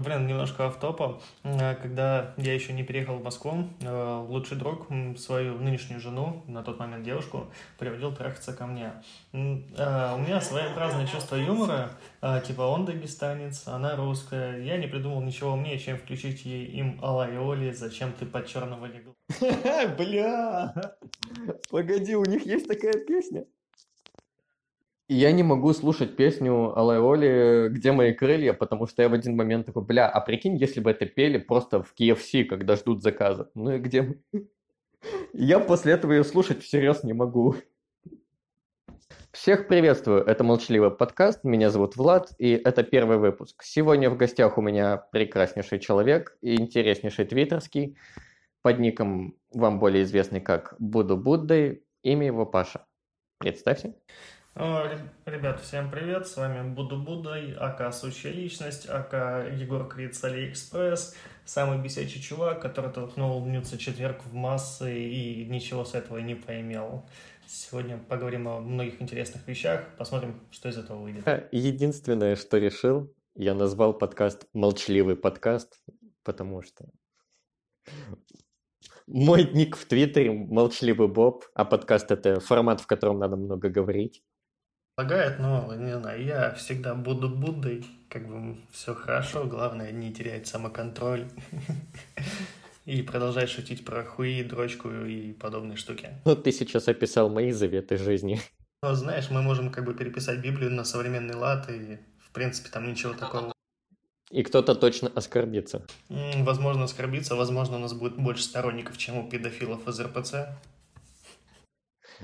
Блин, немножко автопа. Э, когда я еще не переехал в Москву, э, лучший друг свою нынешнюю жену, на тот момент девушку, приводил трахаться ко мне. Э, у меня своеобразное чувство юмора, типа он дагестанец, она русская. Я не придумал ничего умнее, чем включить ей им Алайоли, зачем ты под черного легла. Бля! Погоди, у них есть такая песня? Я не могу слушать песню Алай Оли «Где мои крылья», потому что я в один момент такой, бля, а прикинь, если бы это пели просто в KFC, когда ждут заказа. Ну и где мы? Я после этого ее слушать всерьез не могу. Всех приветствую, это «Молчаливый подкаст», меня зовут Влад, и это первый выпуск. Сегодня в гостях у меня прекраснейший человек и интереснейший твиттерский, под ником вам более известный как Буду Буддой, имя его Паша. Представься. Ребят, всем привет, с вами Буду Будой, AKA Сущая Личность, AKA Егор Крид с Алиэкспресс, самый бесячий чувак, который толкнул нюдсочетверг в массы и ничего с этого не поимел. Сегодня поговорим о многих интересных вещах, посмотрим, что из этого выйдет. Единственное, что решил, я назвал подкаст «Молчаливый подкаст», потому что мой ник в Твиттере «Молчаливый Боб», а подкаст — это формат, в котором надо много говорить помогает, но, не знаю, я всегда буду Буддой, как бы все хорошо, главное не терять самоконтроль и продолжать шутить про хуи, дрочку и подобные штуки. Ну, ты сейчас описал мои заветы жизни. Ну, знаешь, мы можем как бы переписать Библию на современный лад, и, в принципе, там ничего такого. И кто-то точно оскорбится. Возможно, оскорбиться, возможно, у нас будет больше сторонников, чем у педофилов из РПЦ.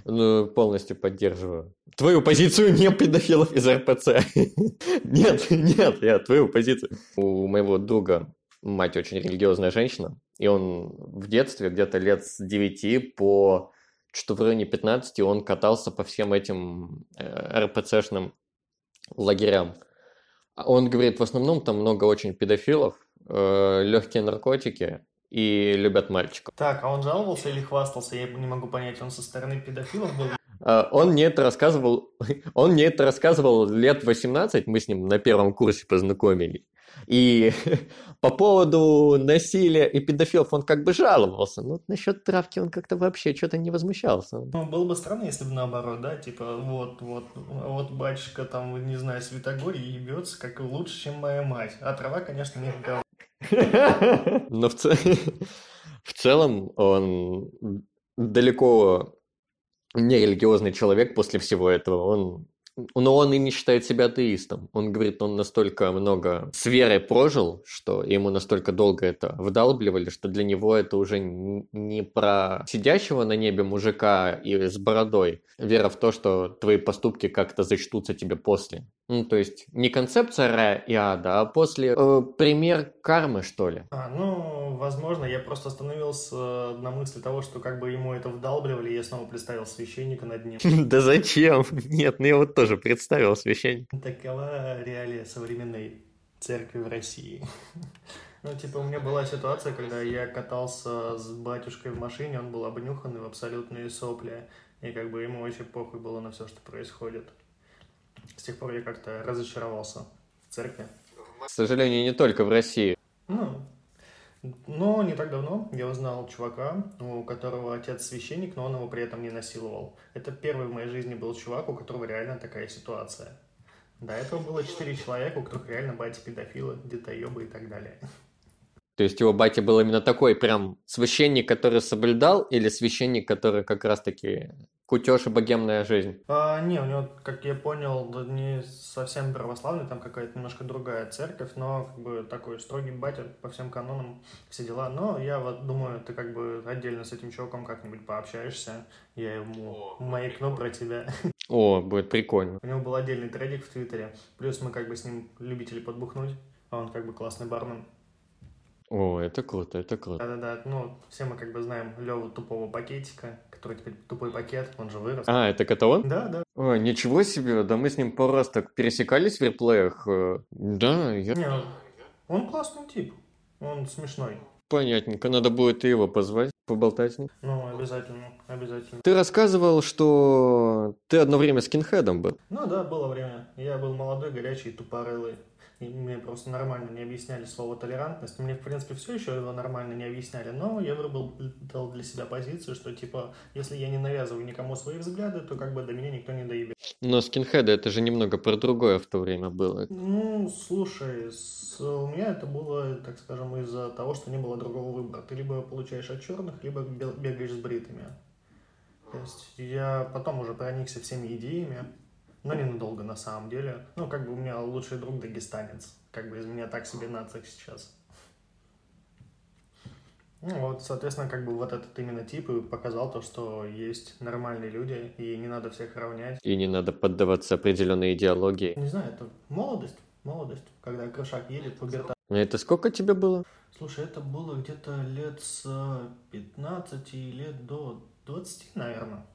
Ну, полностью поддерживаю. Твою позицию не педофилов из РПЦ. Нет, нет, я твою позицию. У моего друга мать очень религиозная женщина, и он в детстве, где-то лет с 9 по что в районе 15 он катался по всем этим э, РПЦшным лагерям. Он говорит, в основном там много очень педофилов, э, легкие наркотики, и любят мальчиков. Так, а он жаловался или хвастался? Я не могу понять, он со стороны педофилов был? А, он мне это рассказывал, он мне это рассказывал лет 18, мы с ним на первом курсе познакомились. И по поводу насилия и педофилов он как бы жаловался, но насчет травки он как-то вообще что-то не возмущался. Ну, было бы странно, если бы наоборот, да, типа, вот, вот, вот батюшка там, не знаю, Святогорий ебется как лучше, чем моя мать. А трава, конечно, не говно. Но в, ц... в целом он далеко не религиозный человек после всего этого. Он но он и не считает себя атеистом. Он говорит, он настолько много с верой прожил, что ему настолько долго это вдалбливали, что для него это уже не про сидящего на небе мужика и с бородой. Вера в то, что твои поступки как-то зачтутся тебе после. Ну, то есть не концепция рая и ада, а после э, пример кармы, что ли. А, ну, возможно, я просто остановился э, на мысли того, что как бы ему это вдалбливали, и я снова представил священника над ним. Да зачем? Нет, ну я вот тоже представил священника. Такова реалия современной церкви в России. Ну, типа, у меня была ситуация, когда я катался с батюшкой в машине, он был обнюханный в абсолютные сопли, и как бы ему вообще похуй было на все, что происходит. С тех пор я как-то разочаровался в церкви. К сожалению, не только в России. Ну, но не так давно я узнал чувака, у которого отец священник, но он его при этом не насиловал. Это первый в моей жизни был чувак, у которого реально такая ситуация. До этого было четыре человека, у которых реально бати педофилы, детоебы и так далее. То есть его батя был именно такой прям священник, который соблюдал, или священник, который как раз-таки кутеж и богемная жизнь? А, не, у него, как я понял, не совсем православный, там какая-то немножко другая церковь, но как бы такой строгий батя по всем канонам, все дела. Но я вот думаю, ты как бы отдельно с этим чуваком как-нибудь пообщаешься, я ему маякну про тебя. О, будет прикольно. У него был отдельный трейдик в Твиттере, плюс мы как бы с ним любители подбухнуть, а он как бы классный бармен. О, это круто, это круто. Да-да-да, ну, все мы как бы знаем Леву тупого пакетика, который теперь тупой пакет, он же вырос. А, это это он? Да, да. О, ничего себе, да мы с ним пару раз так пересекались в реплеях. Э, да, я... Не, он классный тип, он смешной. Понятненько, надо будет и его позвать, поболтать с ним. Ну, обязательно, обязательно. Ты рассказывал, что ты одно время скинхедом был. Ну да, было время. Я был молодой, горячий, тупорылый. И мне просто нормально не объясняли слово толерантность. Мне, в принципе, все еще его нормально не объясняли, но я выработал для себя позицию, что, типа, если я не навязываю никому свои взгляды, то как бы до меня никто не доебет. Но скинхеды это же немного про другое в то время было. Ну, слушай, с... у меня это было, так скажем, из-за того, что не было другого выбора. Ты либо получаешь от черных, либо бегаешь с бритыми. То есть я потом уже проникся всеми идеями, но ненадолго на самом деле. Ну, как бы у меня лучший друг дагестанец. Как бы из меня так себе нация сейчас. Ну вот, соответственно, как бы вот этот именно тип и показал то, что есть нормальные люди, и не надо всех равнять. И не надо поддаваться определенной идеологии. Не знаю, это молодость, молодость, когда крышак едет, пубертат. А это сколько тебе было? Слушай, это было где-то лет с 15 лет до 20, наверное.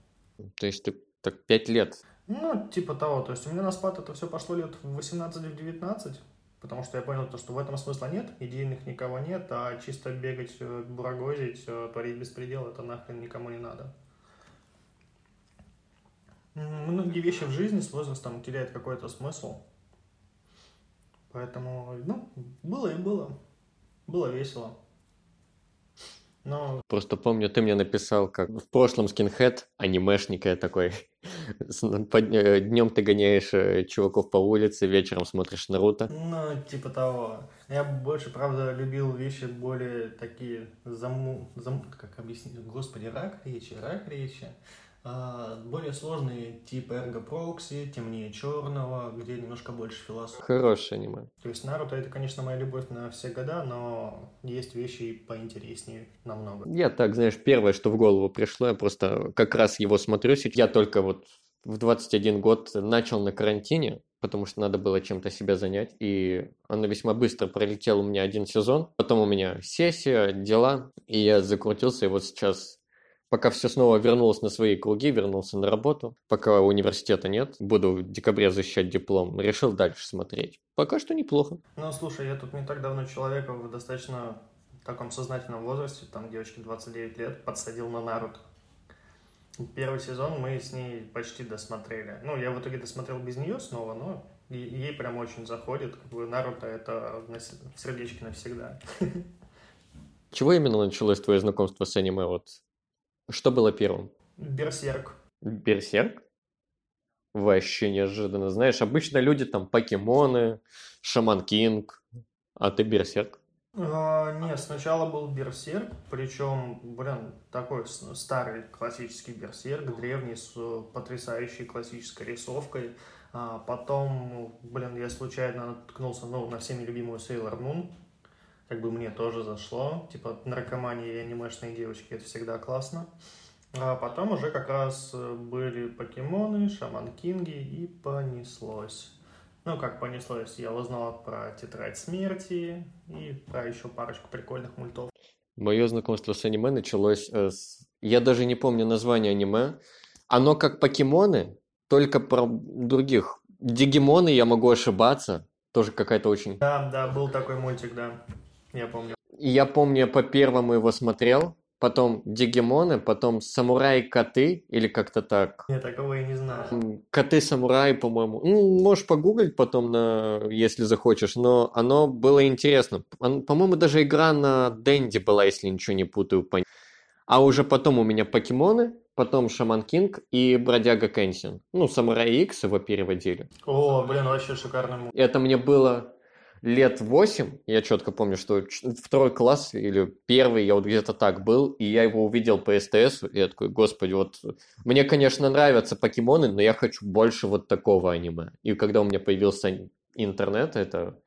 То есть ты так 5 лет ну, типа того. То есть у меня на спад это все пошло лет в 18-19, потому что я понял, то, что в этом смысла нет, идейных никого нет, а чисто бегать, э, бурагозить, э, творить беспредел, это нахрен никому не надо. Многие вещи в жизни с возрастом теряют какой-то смысл. Поэтому, ну, было и было. Было весело. Но... Просто помню, ты мне написал, как в прошлом скинхед, анимешник я такой. Э, Днем ты гоняешь э, чуваков по улице, вечером смотришь Наруто. Ну, типа того. Я больше, правда, любил вещи более такие заму... Зам... Как объяснить? Господи, рак речи, рак речи. А, более сложные типы Эрго Прокси, Темнее Черного, где немножко больше философии. Хорошее аниме. То есть Наруто это, конечно, моя любовь на все года, но есть вещи поинтереснее намного. Я так, знаешь, первое, что в голову пришло, я просто как раз его смотрю. Я только вот в 21 год начал на карантине, потому что надо было чем-то себя занять, и оно весьма быстро пролетел у меня один сезон. Потом у меня сессия, дела, и я закрутился, и вот сейчас Пока все снова вернулось на свои круги, вернулся на работу. Пока университета нет, буду в декабре защищать диплом. Решил дальше смотреть. Пока что неплохо. Ну, слушай, я тут не так давно человека в достаточно таком сознательном возрасте, там девочке 29 лет, подсадил на Наруто. Первый сезон мы с ней почти досмотрели. Ну, я в итоге досмотрел без нее снова, но ей прям очень заходит. Как бы Наруто это в сердечке навсегда. Чего именно началось твое знакомство с аниме? Вот что было первым? Берсерк. Берсерк? Вообще неожиданно. Знаешь, обычно люди там покемоны, Шаман Кинг, а ты Берсерк. А, нет, сначала был Берсерк, причем, блин, такой старый классический Берсерк, древний, с потрясающей классической рисовкой. А потом, блин, я случайно наткнулся ну, на всеми любимую Sailor Moon, как бы мне тоже зашло. Типа наркомания и анимешные девочки, это всегда классно. А потом уже как раз э, были покемоны, шаман Кинги и понеслось. Ну, как понеслось, я узнал про Тетрадь Смерти и про еще парочку прикольных мультов. Мое знакомство с аниме началось э, с... Я даже не помню название аниме. Оно как покемоны, только про других. Дигимоны, я могу ошибаться. Тоже какая-то очень... Да, да, был такой мультик, да. Я помню. Я помню, по первому его смотрел, потом Дигимоны, потом Самураи-коты, или как-то так. Я такого и не знаю. Коты-самураи, по-моему. Ну, можешь погуглить потом, на, если захочешь, но оно было интересно. По-моему, даже игра на Дэнди была, если ничего не путаю. А уже потом у меня покемоны, потом Шаман Кинг и Бродяга Кэнсин. Ну, Самурай Икс его переводили. О, блин, вообще шикарный. Это мне было лет 8, я четко помню, что второй класс или первый, я вот где-то так был, и я его увидел по СТС, и я такой, господи, вот мне, конечно, нравятся покемоны, но я хочу больше вот такого аниме. И когда у меня появился интернет, это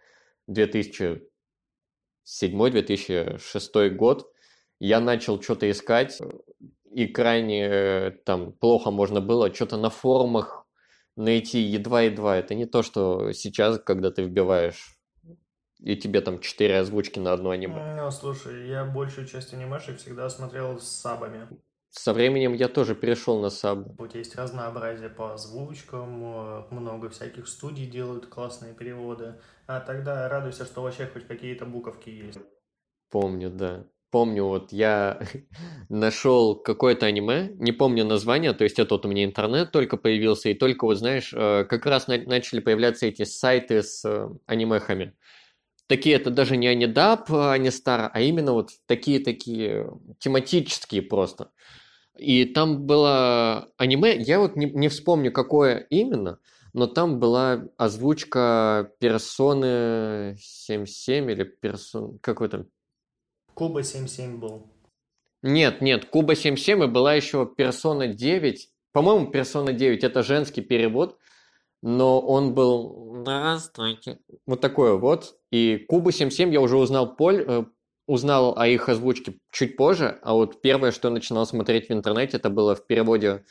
2007-2006 год, я начал что-то искать, и крайне э, там плохо можно было что-то на форумах найти едва-едва. Это не то, что сейчас, когда ты вбиваешь и тебе там четыре озвучки на одно аниме. Ну, слушай, я большую часть анимешек всегда смотрел с сабами. Со временем я тоже перешел на саб. Тебя есть разнообразие по озвучкам, э, много всяких студий делают классные переводы. А тогда радуйся, что вообще хоть какие-то буковки есть. Помню, да. помню, вот я нашел какое-то аниме, не помню название, то есть это вот у меня интернет только появился, и только вот, знаешь, э, как раз начали появляться эти сайты с анимехами. Такие, это даже не анидап, а не стар, а именно вот такие-такие тематические просто. И там было аниме, я вот не, не вспомню, какое именно, но там была озвучка персоны 77 или персон... Какой там? Куба 77 был. Нет, нет, Куба 77 и была еще персона 9. По-моему, персона 9 это женский перевод, но он был... Здравствуйте. Вот такой вот. И Куба 77 я уже узнал поль... Э, узнал о их озвучке чуть позже, а вот первое, что я начинал смотреть в интернете, это было в переводе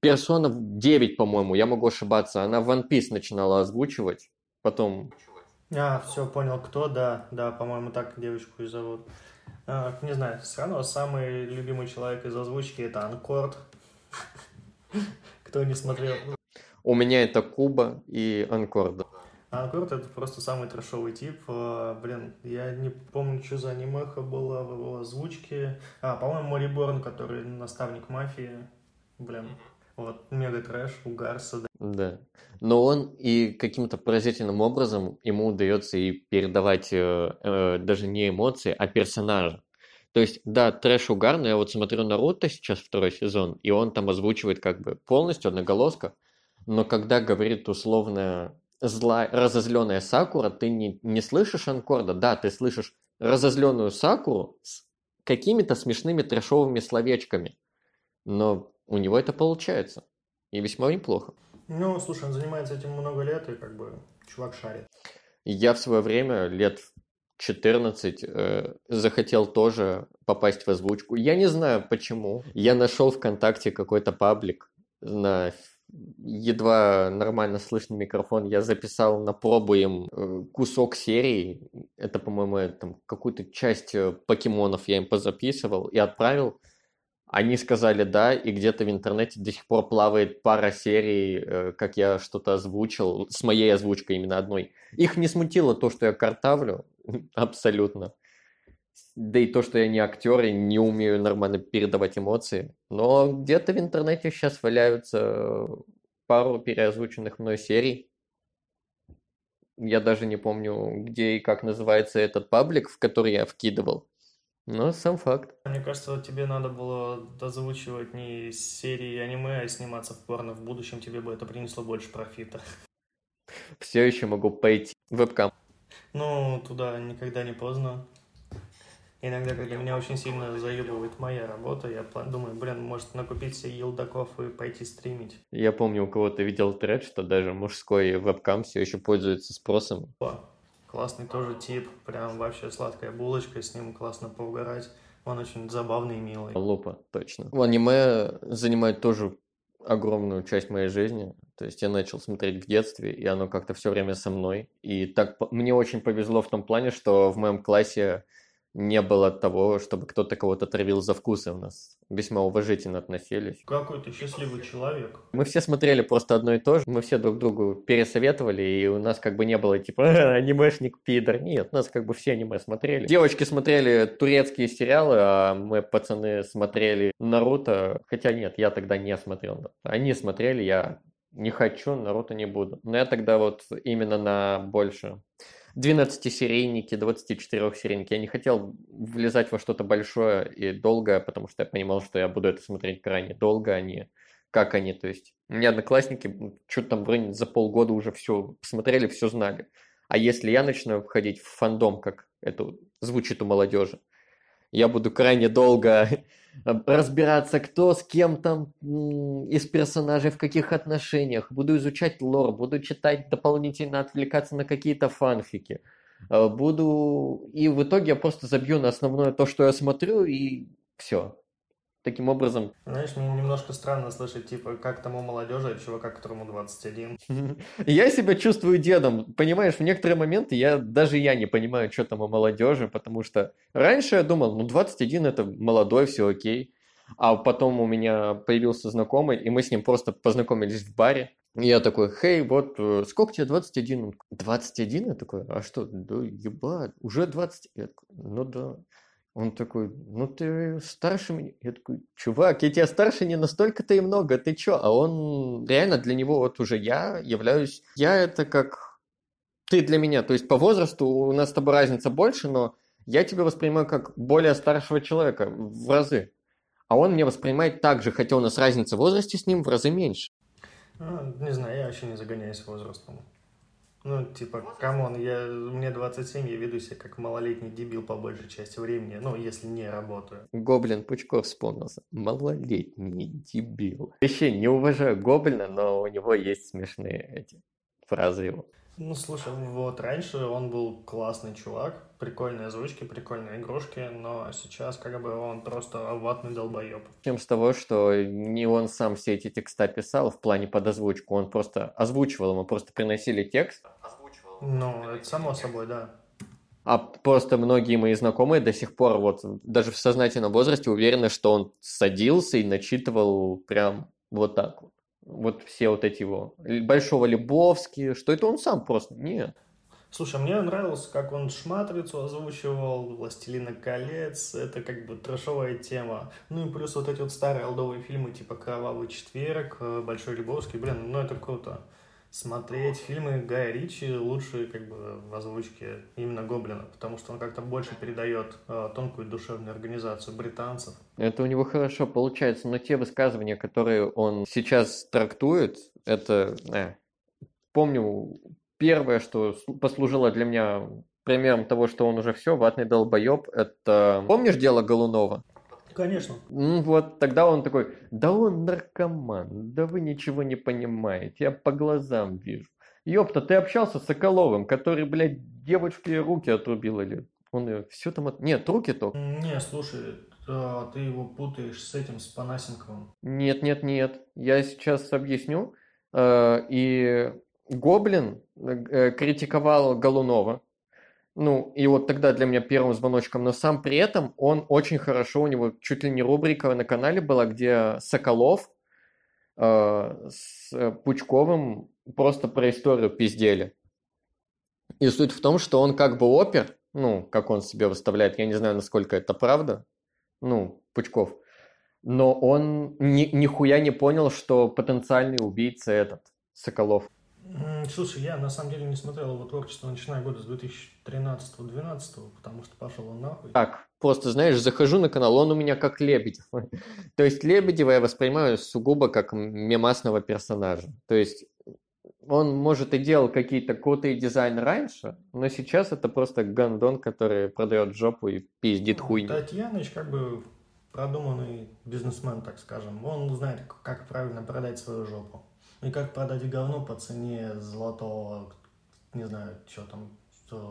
Персона 9, по-моему, я могу ошибаться. Она One Piece начинала озвучивать, потом... А, все, понял, кто, да, да, по-моему, так девочку и зовут. А, не знаю, все равно самый любимый человек из озвучки это Анкорд. Кто не смотрел. У меня это Куба и Анкорд. Анкорд это просто самый трешовый тип. А, блин, я не помню, что за анимеха была в его озвучке. А, по-моему, Мориборн, который наставник мафии. Блин, вот, мега трэш, угарса, да. Да. Но он и каким-то поразительным образом ему удается и передавать э, э, даже не эмоции, а персонажа. То есть, да, трэш угарный, я вот смотрю Наруто сейчас второй сезон, и он там озвучивает как бы полностью одноголоска, но когда говорит условно злая, разозленная Сакура, ты не, не слышишь Анкорда, да, ты слышишь разозленную Сакуру с какими-то смешными трэшовыми словечками, но у него это получается. И весьма неплохо. Ну, слушай, он занимается этим много лет, и как бы чувак шарит. Я в свое время, лет 14, э, захотел тоже попасть в озвучку. Я не знаю почему. Я нашел ВКонтакте какой-то паблик на едва нормально слышный микрофон, я записал на пробу им э, кусок серии, это, по-моему, там какую-то часть э, покемонов я им позаписывал и отправил. Они сказали да, и где-то в интернете до сих пор плавает пара серий, э, как я что-то озвучил, с моей озвучкой именно одной. Их не смутило то, что я картавлю, абсолютно. Да и то, что я не актер и не умею нормально передавать эмоции. Но где-то в интернете сейчас валяются пару переозвученных мной серий. Я даже не помню, где и как называется этот паблик, в который я вкидывал. Но сам факт. Мне кажется, тебе надо было дозвучивать не серии аниме, а сниматься в порно. В будущем тебе бы это принесло больше профита. Все еще могу пойти вебкам. Ну, туда никогда не поздно. Иногда, когда меня очень сильно заебывает моя работа, я думаю, блин, может накупить себе елдаков и пойти стримить. Я помню, у кого-то видел тред, что даже мужской вебкам все еще пользуется спросом. Классный тоже тип, прям вообще сладкая булочка, с ним классно поугарать. Он очень забавный и милый. Лупа, точно. Аниме занимает тоже огромную часть моей жизни. То есть я начал смотреть в детстве, и оно как-то все время со мной. И так мне очень повезло в том плане, что в моем классе не было того, чтобы кто-то кого-то травил за вкусы. У нас весьма уважительно относились. Какой ты счастливый человек. Мы все смотрели просто одно и то же. Мы все друг другу пересоветовали, и у нас как бы не было типа анимешник пидор. Нет, у нас как бы все аниме смотрели. Девочки смотрели турецкие сериалы, а мы, пацаны, смотрели Наруто. Хотя нет, я тогда не смотрел. Они смотрели, я не хочу, Наруто не буду. Но я тогда вот именно на больше 12-серийники, 24-серийники. Я не хотел влезать во что-то большое и долгое, потому что я понимал, что я буду это смотреть крайне долго, а не как они. То есть у меня одноклассники что-то там вроде за полгода уже все посмотрели, все знали. А если я начну входить в фандом, как это звучит у молодежи, я буду крайне долго разбираться, кто с кем там из персонажей в каких отношениях. Буду изучать лор, буду читать дополнительно, отвлекаться на какие-то фанфики. Э, буду... И в итоге я просто забью на основное то, что я смотрю, и все. Таким образом... Знаешь, мне немножко странно слышать, типа, как тому молодежи, чувака, которому 21. Я себя чувствую дедом. Понимаешь, в некоторые моменты я даже я не понимаю, что там у молодежи, потому что раньше я думал, ну, 21 это молодой, все окей. А потом у меня появился знакомый, и мы с ним просто познакомились в баре. И я такой, хей, вот, э, сколько тебе, 21? 21? Я такой, а что, да ебать, уже 20? Я такой, ну да. Он такой, ну ты старше меня. Я такой, чувак, я тебя старше не настолько-то и много, ты чё? А он реально для него вот уже я являюсь... Я это как ты для меня. То есть по возрасту у нас с тобой разница больше, но я тебя воспринимаю как более старшего человека в разы. А он меня воспринимает так же, хотя у нас разница в возрасте с ним в разы меньше. Ну, не знаю, я вообще не загоняюсь возрастом. Ну, типа, come on, я, мне 27, я веду себя как малолетний дебил по большей части времени, ну, если не работаю. Гоблин Пучков вспомнился. Малолетний дебил. Вообще не уважаю Гоблина, но у него есть смешные эти фразы его. Ну, слушай, вот раньше он был классный чувак, прикольные озвучки, прикольные игрушки, но сейчас как бы он просто ватный долбоеб. Чем с того, что не он сам все эти текста писал в плане под озвучку, он просто озвучивал, ему просто приносили текст. Ну, это само собой, да. А просто многие мои знакомые до сих пор, вот даже в сознательном возрасте, уверены, что он садился и начитывал прям вот так вот вот все вот эти его Большого Лебовски, что это он сам просто, нет. Слушай, мне нравилось, как он Шматрицу озвучивал, «Властелина колец», это как бы трэшовая тема. Ну и плюс вот эти вот старые олдовые фильмы, типа «Кровавый четверг», э, «Большой Лебовский», блин, ну это круто смотреть фильмы Гая Ричи лучше как бы в озвучке именно Гоблина, потому что он как-то больше передает э, тонкую душевную организацию британцев. Это у него хорошо получается, но те высказывания, которые он сейчас трактует, это... Э, помню, первое, что послужило для меня примером того, что он уже все, ватный долбоеб, это... Помнишь дело Голунова? Конечно. Ну вот, тогда он такой, да он наркоман, да вы ничего не понимаете, я по глазам вижу. Ёпта, ты общался с Соколовым, который, блядь, девочке руки отрубил или... Он ее все там... От... Нет, руки только. Не, слушай, а, ты его путаешь с этим, с Панасенковым. Нет, нет, нет. Я сейчас объясню. А, и Гоблин э, критиковал Голунова ну, и вот тогда для меня первым звоночком, но сам при этом он очень хорошо, у него чуть ли не рубрика на канале была, где Соколов э, с Пучковым просто про историю пиздели. И суть в том, что он как бы опер, ну, как он себя выставляет, я не знаю, насколько это правда, ну, Пучков, но он ни, нихуя не понял, что потенциальный убийца этот, Соколов. Слушай, я на самом деле не смотрел его творчество, начиная года с 2013-2012, потому что пошел он нахуй. Так, просто, знаешь, захожу на канал, он у меня как Лебедев. То есть Лебедева я воспринимаю сугубо как мемасного персонажа. То есть он, может, и делал какие-то крутые дизайны раньше, но сейчас это просто гандон, который продает жопу и пиздит ну, хуйню. Татьяныч как бы продуманный бизнесмен, так скажем. Он знает, как правильно продать свою жопу. И как продать говно по цене золотого, не знаю, что там,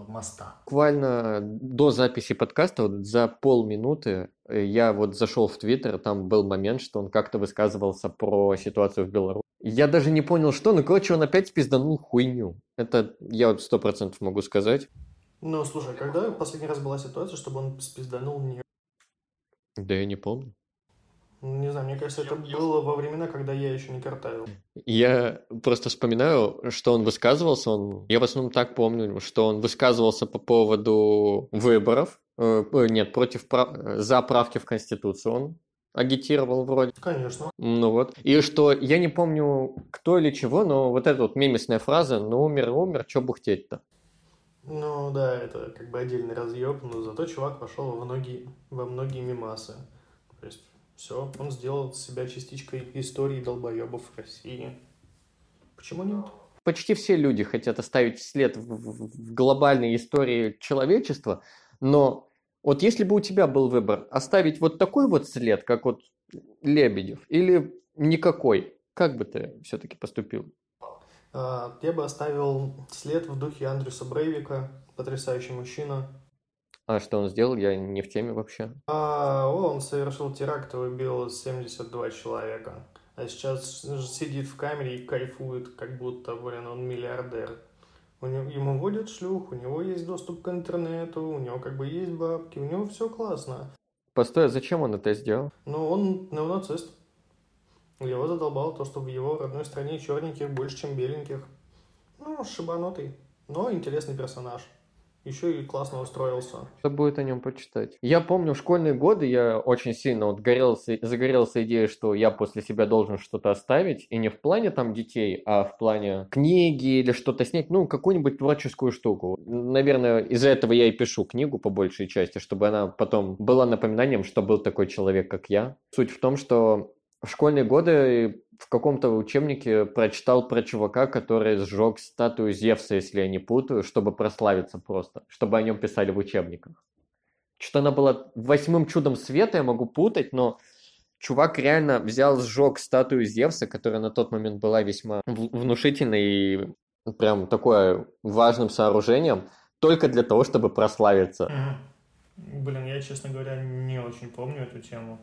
моста. Буквально до записи подкаста, вот за полминуты, э, я вот зашел в Твиттер, там был момент, что он как-то высказывался про ситуацию в Беларуси. Я даже не понял, что, ну, короче, он опять спизданул хуйню. Это я вот сто процентов могу сказать. Ну, слушай, когда последний раз была ситуация, чтобы он спизданул не... Да я не помню. Не знаю, мне кажется, это было во времена, когда я еще не картавил. Я просто вспоминаю, что он высказывался. Он... Я в основном так помню, что он высказывался по поводу выборов. Э, э нет, против прав... за правки в Конституцию он агитировал вроде. Конечно. Ну вот. И что, я не помню, кто или чего, но вот эта вот мемесная фраза «ну умер, умер, чё бухтеть-то?» Ну да, это как бы отдельный разъеб, но зато чувак пошел во многие, во многие мемасы. То есть все, он сделал себя частичкой истории долбоебов в России. Почему нет? Почти все люди хотят оставить след в, в, в глобальной истории человечества, но вот если бы у тебя был выбор оставить вот такой вот след, как вот Лебедев, или никакой, как бы ты все-таки поступил? А, я бы оставил след в духе Андрюса Брейвика, потрясающий мужчина, а что он сделал? Я не в теме вообще. А, он совершил теракт и убил 72 человека. А сейчас сидит в камере и кайфует, как будто, блин, он миллиардер. У него, ему водят шлюх, у него есть доступ к интернету, у него как бы есть бабки, у него все классно. Постой, а зачем он это сделал? Ну, он неонацист. Его задолбало то, что в его родной стране черненьких больше, чем беленьких. Ну, шибанутый, но интересный персонаж. Еще и классно устроился. Что будет о нем почитать? Я помню, в школьные годы я очень сильно вот горелся, загорелся идеей, что я после себя должен что-то оставить, и не в плане там детей, а в плане книги или что-то снять, ну, какую-нибудь творческую штуку. Наверное, из-за этого я и пишу книгу по большей части, чтобы она потом была напоминанием, что был такой человек, как я. Суть в том, что в школьные годы в каком-то учебнике прочитал про чувака, который сжег статую Зевса, если я не путаю, чтобы прославиться просто, чтобы о нем писали в учебниках. Что она была восьмым чудом света, я могу путать, но чувак реально взял, сжег статую Зевса, которая на тот момент была весьма внушительной и прям такое важным сооружением, только для того, чтобы прославиться. Блин, я, честно говоря, не очень помню эту тему.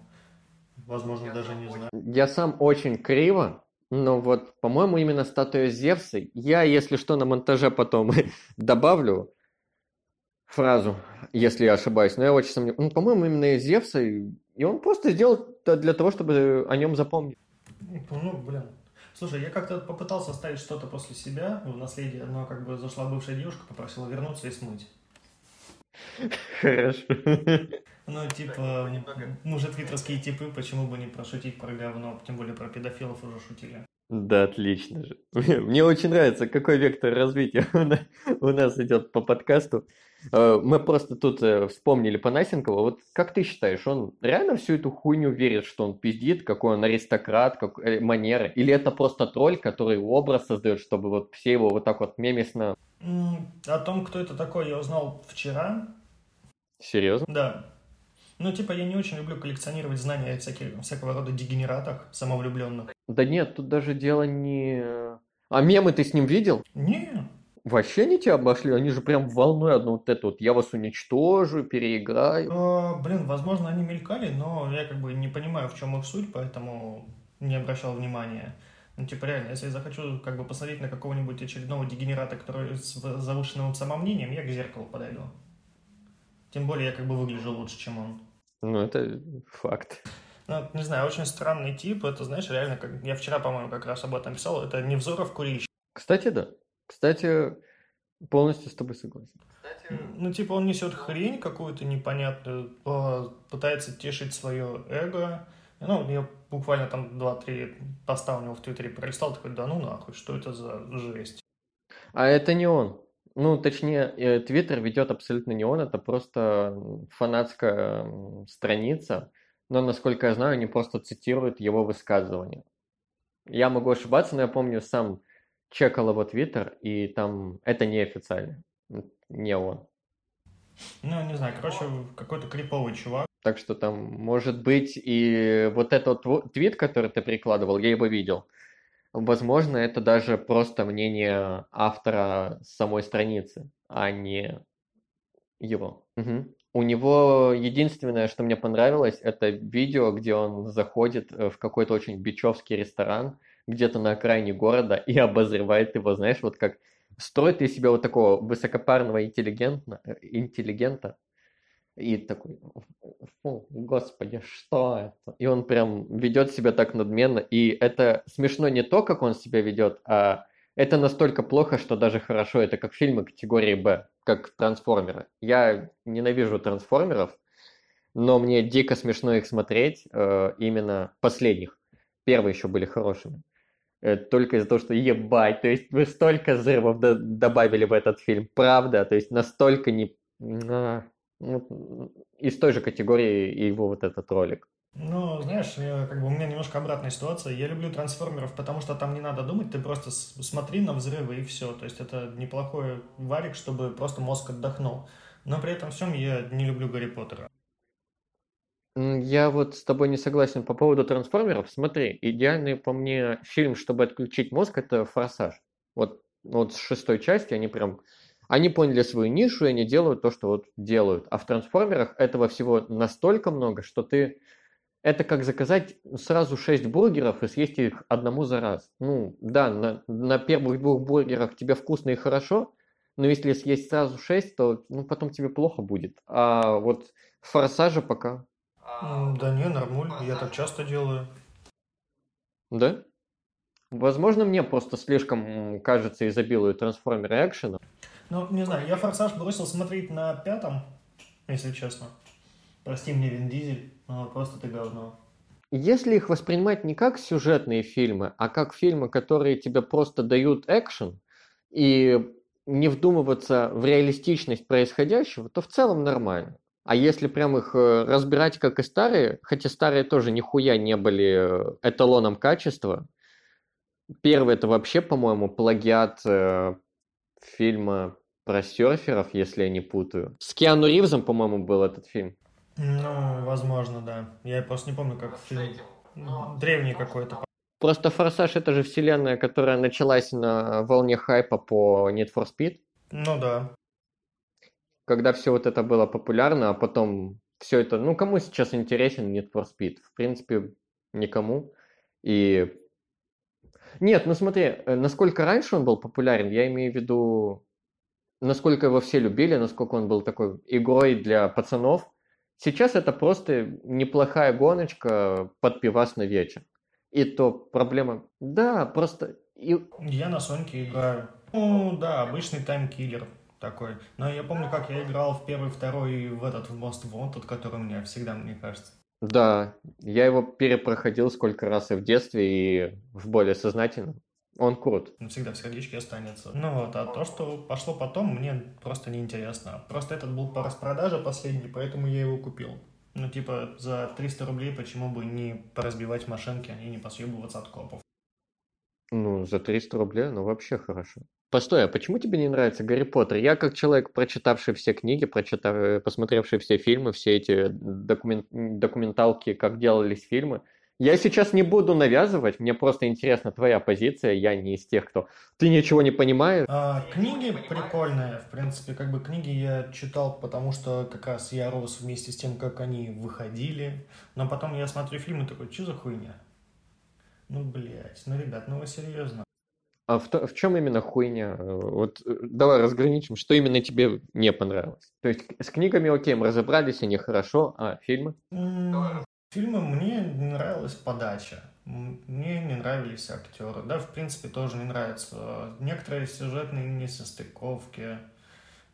Возможно, я даже не знаю. Я сам очень криво, но вот, по-моему, именно статуя Зевса. Я, если что, на монтаже потом добавлю фразу, если я ошибаюсь, но я очень сомневаюсь. Ну, по-моему, именно Зевса, и он просто сделал это для того, чтобы о нем запомнить. Ну, блин. Слушай, я как-то попытался оставить что-то после себя в наследие, но как бы зашла бывшая девушка, попросила вернуться и смыть. Хорошо. Ну, типа, мы же твиттерские типы, почему бы не прошутить про говно, тем более про педофилов уже шутили. Да, отлично же. Мне очень нравится, какой вектор развития у нас идет по подкасту. Э, мы просто тут э, вспомнили Панасенкова. Вот как ты считаешь, он реально всю эту хуйню верит, что он пиздит, какой он аристократ, как э, манеры? Или это просто тролль, который образ создает, чтобы вот все его вот так вот мемесно... О том, кто это такой, я узнал вчера. Серьезно? Да. Ну, типа, я не очень люблю коллекционировать знания о всяких, всякого рода дегенератах самовлюбленных. Да нет, тут даже дело не... А мемы ты с ним видел? Не. Вообще они тебя обошли? Они же прям волной одну вот эту вот «я вас уничтожу, переиграю». А, блин, возможно, они мелькали, но я как бы не понимаю, в чем их суть, поэтому не обращал внимания. Ну, типа, реально, если я захочу как бы посмотреть на какого-нибудь очередного дегенерата, который с завышенным самомнением, я к зеркалу подойду. Тем более я как бы выгляжу лучше, чем он. Ну, это факт. Ну, не знаю, очень странный тип. Это, знаешь, реально, как я вчера, по-моему, как раз об этом писал. Это Невзоров курильщик. Кстати, да. Кстати, полностью с тобой согласен. Кстати... Ну, типа, он несет хрень какую-то непонятную, пытается тешить свое эго. Ну, я буквально там 2-3 поста у него в Твиттере пролистал, такой, да ну нахуй, что это за жесть? А это не он. Ну, точнее, э, Твиттер ведет абсолютно не он, это просто фанатская страница, но, насколько я знаю, они просто цитируют его высказывания. Я могу ошибаться, но я помню, сам чекал его Твиттер, и там это неофициально, не он. Ну, не знаю, короче, какой-то криповый чувак. Так что там, может быть, и вот этот твит, который ты прикладывал, я его видел – Возможно, это даже просто мнение автора самой страницы, а не его. Угу. У него единственное, что мне понравилось, это видео, где он заходит э, в какой-то очень бичевский ресторан, где-то на окраине города, и обозревает его, знаешь, вот как строит из себя вот такого высокопарного интеллигента, э, интеллигента, и такой, Фу, господи, что это? И он прям ведет себя так надменно. И это смешно не то, как он себя ведет, а это настолько плохо, что даже хорошо. Это как фильмы категории Б, как трансформеры. Я ненавижу трансформеров, но мне дико смешно их смотреть, э, именно последних. Первые еще были хорошими. Э, только из-за того, что ебать, то есть вы столько взрывов добавили в этот фильм, правда, то есть настолько не... А, из той же категории и его вот этот ролик. Ну, знаешь, я, как бы у меня немножко обратная ситуация. Я люблю трансформеров, потому что там не надо думать, ты просто смотри на взрывы и все. То есть это неплохой варик, чтобы просто мозг отдохнул. Но при этом всем я не люблю Гарри Поттера. Я вот с тобой не согласен по поводу трансформеров. Смотри, идеальный по мне фильм, чтобы отключить мозг, это «Форсаж». Вот, вот с шестой части они прям они поняли свою нишу, и они делают то, что вот делают. А в трансформерах этого всего настолько много, что ты... Это как заказать сразу 6 бургеров и съесть их одному за раз. Ну, да, на, на первых двух бургерах тебе вкусно и хорошо, но если съесть сразу 6, то ну, потом тебе плохо будет. А вот форсажа пока. Да не, нормально, я так часто делаю. Да? Возможно, мне просто слишком, кажется, изобилуют трансформеры экшена. Ну, не знаю, я «Форсаж» бросил смотреть на пятом, если честно. Прости мне, Вин Дизель, но просто ты говно. Если их воспринимать не как сюжетные фильмы, а как фильмы, которые тебе просто дают экшен, и не вдумываться в реалистичность происходящего, то в целом нормально. А если прям их э, разбирать как и старые, хотя старые тоже нихуя не были э, эталоном качества, первый это вообще, по-моему, плагиат э, фильма про серферов, если я не путаю. С Киану Ривзом, по-моему, был этот фильм. Ну, возможно, да. Я просто не помню, как фильм. Древний какой-то. Просто «Форсаж» — это же вселенная, которая началась на волне хайпа по Need for Speed. Ну да. Когда все вот это было популярно, а потом все это... Ну, кому сейчас интересен Need for Speed? В принципе, никому. И... Нет, ну смотри, э, насколько раньше он был популярен, я имею в виду, насколько его все любили, насколько он был такой игрой для пацанов. Сейчас это просто неплохая гоночка под пивас на вечер. И то проблема... Да, просто... И... Я на Соньке играю. Ну, да, обычный таймкиллер такой. Но я помню, как я играл в первый, второй, в этот, в Most Wanted, который у меня всегда, мне кажется. Да, я его перепроходил сколько раз и в детстве, и в более сознательном. Он крут. Он всегда в сердечке останется. Ну вот, а то, что пошло потом, мне просто неинтересно. Просто этот был по распродаже последний, поэтому я его купил. Ну, типа, за 300 рублей почему бы не поразбивать машинки, а не посъебываться от копов? Ну, за 300 рублей, ну, вообще хорошо. Постой, а почему тебе не нравится Гарри Поттер? Я как человек, прочитавший все книги, прочитав... Посмотревший все фильмы, все эти документ... документалки, как делались фильмы, я сейчас не буду навязывать, мне просто интересна твоя позиция, я не из тех, кто... Ты ничего не понимаешь? А, книги прикольные, в принципе, как бы книги я читал, потому что как раз я рос вместе с тем, как они выходили, но потом я смотрю фильмы такой, что за хуйня? Ну, блядь, ну, ребят, ну вы серьезно? А в, в чем именно хуйня? Вот э, давай разграничим, что именно тебе не понравилось. То есть с книгами, окей, мы разобрались, они хорошо, а фильмы? Фильмы мне не нравилась подача. Мне не нравились актеры. Да, в принципе, тоже не нравятся. Некоторые сюжетные несостыковки.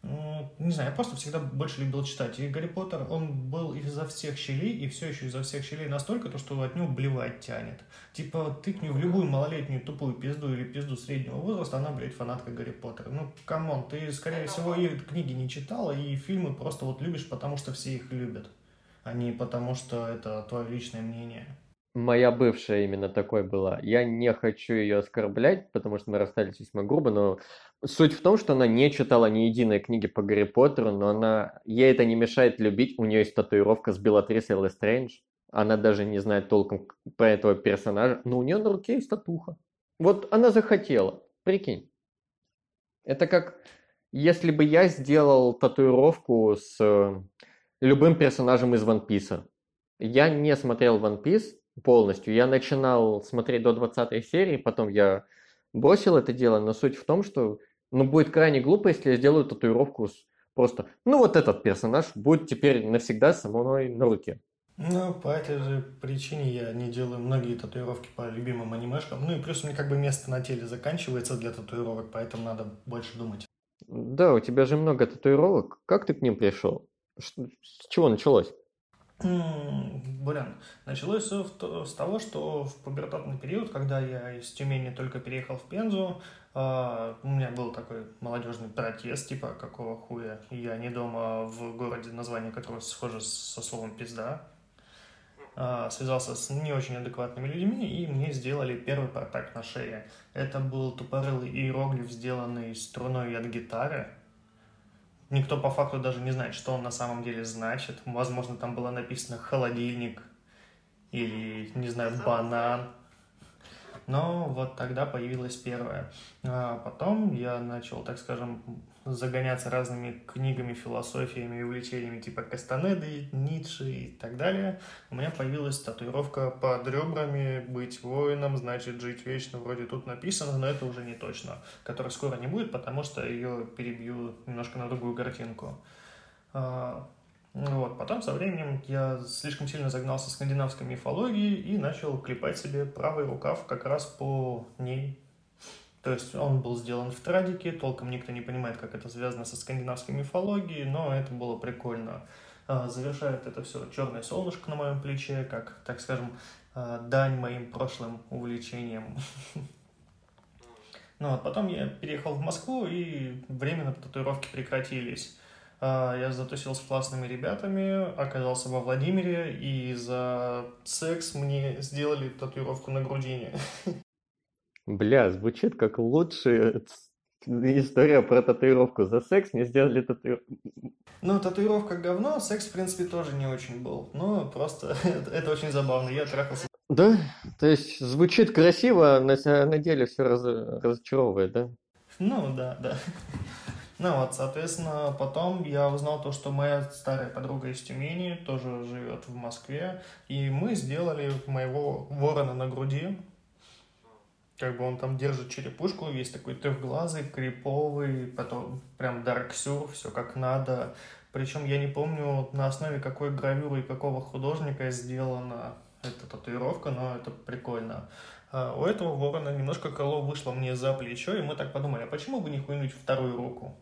Ну, не знаю, я просто всегда больше любил читать. И Гарри Поттер, он был изо всех щелей, и все еще изо всех щелей настолько, то, что от него блевать тянет. Типа, тыкни в любую малолетнюю тупую пизду или пизду среднего возраста, она, блядь, фанатка Гарри Поттера. Ну, come on, ты, скорее всего, и книги не читала, и фильмы просто вот любишь, потому что все их любят а не потому, что это твое личное мнение. Моя бывшая именно такой была. Я не хочу ее оскорблять, потому что мы расстались весьма грубо, но суть в том, что она не читала ни единой книги по Гарри Поттеру, но она... ей это не мешает любить. У нее есть татуировка с Белатрисой Лестрейндж. Она даже не знает толком про этого персонажа, но у нее на руке есть татуха. Вот она захотела, прикинь. Это как если бы я сделал татуировку с любым персонажем из One Piece. Я не смотрел One Piece полностью. Я начинал смотреть до 20 серии, потом я бросил это дело, но суть в том, что ну, будет крайне глупо, если я сделаю татуировку с просто, ну, вот этот персонаж будет теперь навсегда со мной на руке. Ну, по этой же причине я не делаю многие татуировки по любимым анимешкам. Ну и плюс мне как бы место на теле заканчивается для татуировок, поэтому надо больше думать. Да, у тебя же много татуировок. Как ты к ним пришел? С чего началось? Блин, началось все с того, что в пубертатный период, когда я из Тюмени только переехал в Пензу, а, у меня был такой молодежный протест, типа, какого хуя, я не дома в городе, название которого схоже со словом «пизда», а, связался с не очень адекватными людьми, и мне сделали первый протак на шее. Это был тупорылый иероглиф, сделанный струной от гитары, Никто по факту даже не знает, что он на самом деле значит. Возможно, там было написано «холодильник» или, не знаю, «банан». Но вот тогда появилась первая. А потом я начал, так скажем, загоняться разными книгами, философиями и увлечениями типа Кастанеды, Ницше и так далее. У меня появилась татуировка под ребрами «Быть воином значит жить вечно». Вроде тут написано, но это уже не точно. Которой скоро не будет, потому что ее перебью немножко на другую картинку. А, Вот. Потом со временем я слишком сильно загнался скандинавской мифологией и начал клепать себе правый рукав как раз по ней. То есть он был сделан в традике, толком никто не понимает, как это связано со скандинавской мифологией, но это было прикольно. А, завершает это все черное солнышко на моем плече, как, так скажем, а, дань моим прошлым увлечениям. Ну вот, потом я переехал в Москву, и временно татуировки прекратились. А, я затусил с классными ребятами, оказался во Владимире, и за секс мне сделали татуировку на грудине. Бля, звучит как лучшая история про татуировку. За секс мне сделали татуировку. Ну, татуировка говно, секс, в принципе, тоже не очень был. Ну, просто это, это очень забавно. Я трахался. Да? То есть звучит красиво, а на, на деле все раз, разочаровывает, да? Ну, да, да. Ну вот, соответственно, потом я узнал то, что моя старая подруга из Тюмени тоже живет в Москве, и мы сделали моего ворона на груди, как бы он там держит черепушку, весь такой трехглазый, криповый, потом прям дарксюр, все как надо. Причем я не помню на основе какой гравюры и какого художника сделана эта татуировка, но это прикольно. А у этого ворона немножко крыло вышло мне за плечо, и мы так подумали, а почему бы не хуйнуть вторую руку?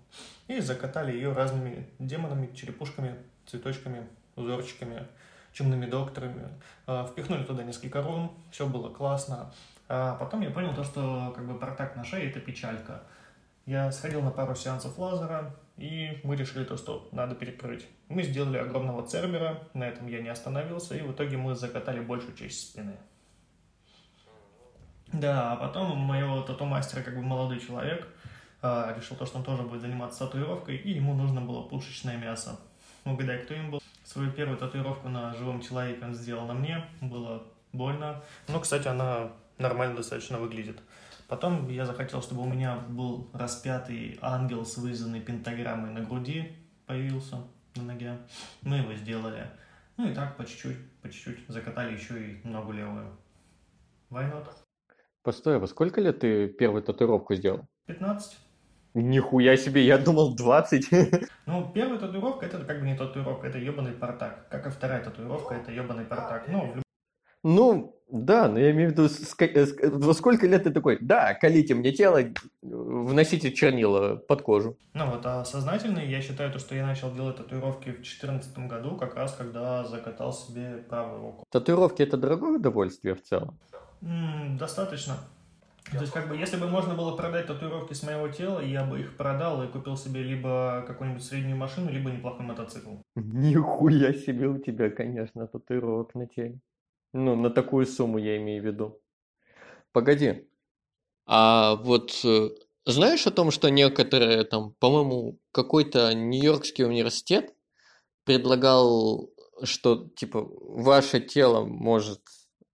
И закатали ее разными демонами, черепушками, цветочками, узорчиками, чумными докторами. А, впихнули туда несколько рун, все было классно. А потом я понял то, что как бы протак на шее – это печалька. Я сходил на пару сеансов лазера, и мы решили то, что надо перекрыть. Мы сделали огромного цербера, на этом я не остановился, и в итоге мы закатали большую часть спины. Да, а потом моего тату-мастера, как бы молодой человек, а, решил то, что он тоже будет заниматься татуировкой, и ему нужно было пушечное мясо. Угадай, кто им был? Свою первую татуировку на живом человеке он сделал на мне, было больно. Ну, кстати, она нормально достаточно выглядит. Потом я захотел, чтобы у меня был распятый ангел с вырезанной пентаграммой на груди появился на ноге. Мы его сделали. Ну и так по чуть-чуть, по чуть-чуть закатали еще и ногу левую. Why not? Постой, а во сколько лет ты первую татуировку сделал? 15. Нихуя себе, я думал 20. Ну, первая татуировка это как бы не татуировка, это ебаный портак. Как и вторая татуировка, это ебаный портак. Ну, в ну, да, но я имею в виду, э, во сколько лет ты такой, да, колите мне тело, вносите чернила под кожу. Ну вот, а сознательный, я считаю, то, что я начал делать татуировки в 2014 году, как раз когда закатал себе правую руку. Татуировки это дорогое удовольствие в целом? М-м, достаточно. То есть, как бы, если бы можно было продать татуировки с моего тела, я бы их продал и купил себе либо какую-нибудь среднюю машину, либо неплохой мотоцикл. Нихуя себе у тебя, конечно, татуировок на теле. Ну, на такую сумму я имею в виду. Погоди. А вот э, знаешь о том, что некоторые там, по-моему, какой-то Нью-Йоркский университет предлагал, что типа ваше тело может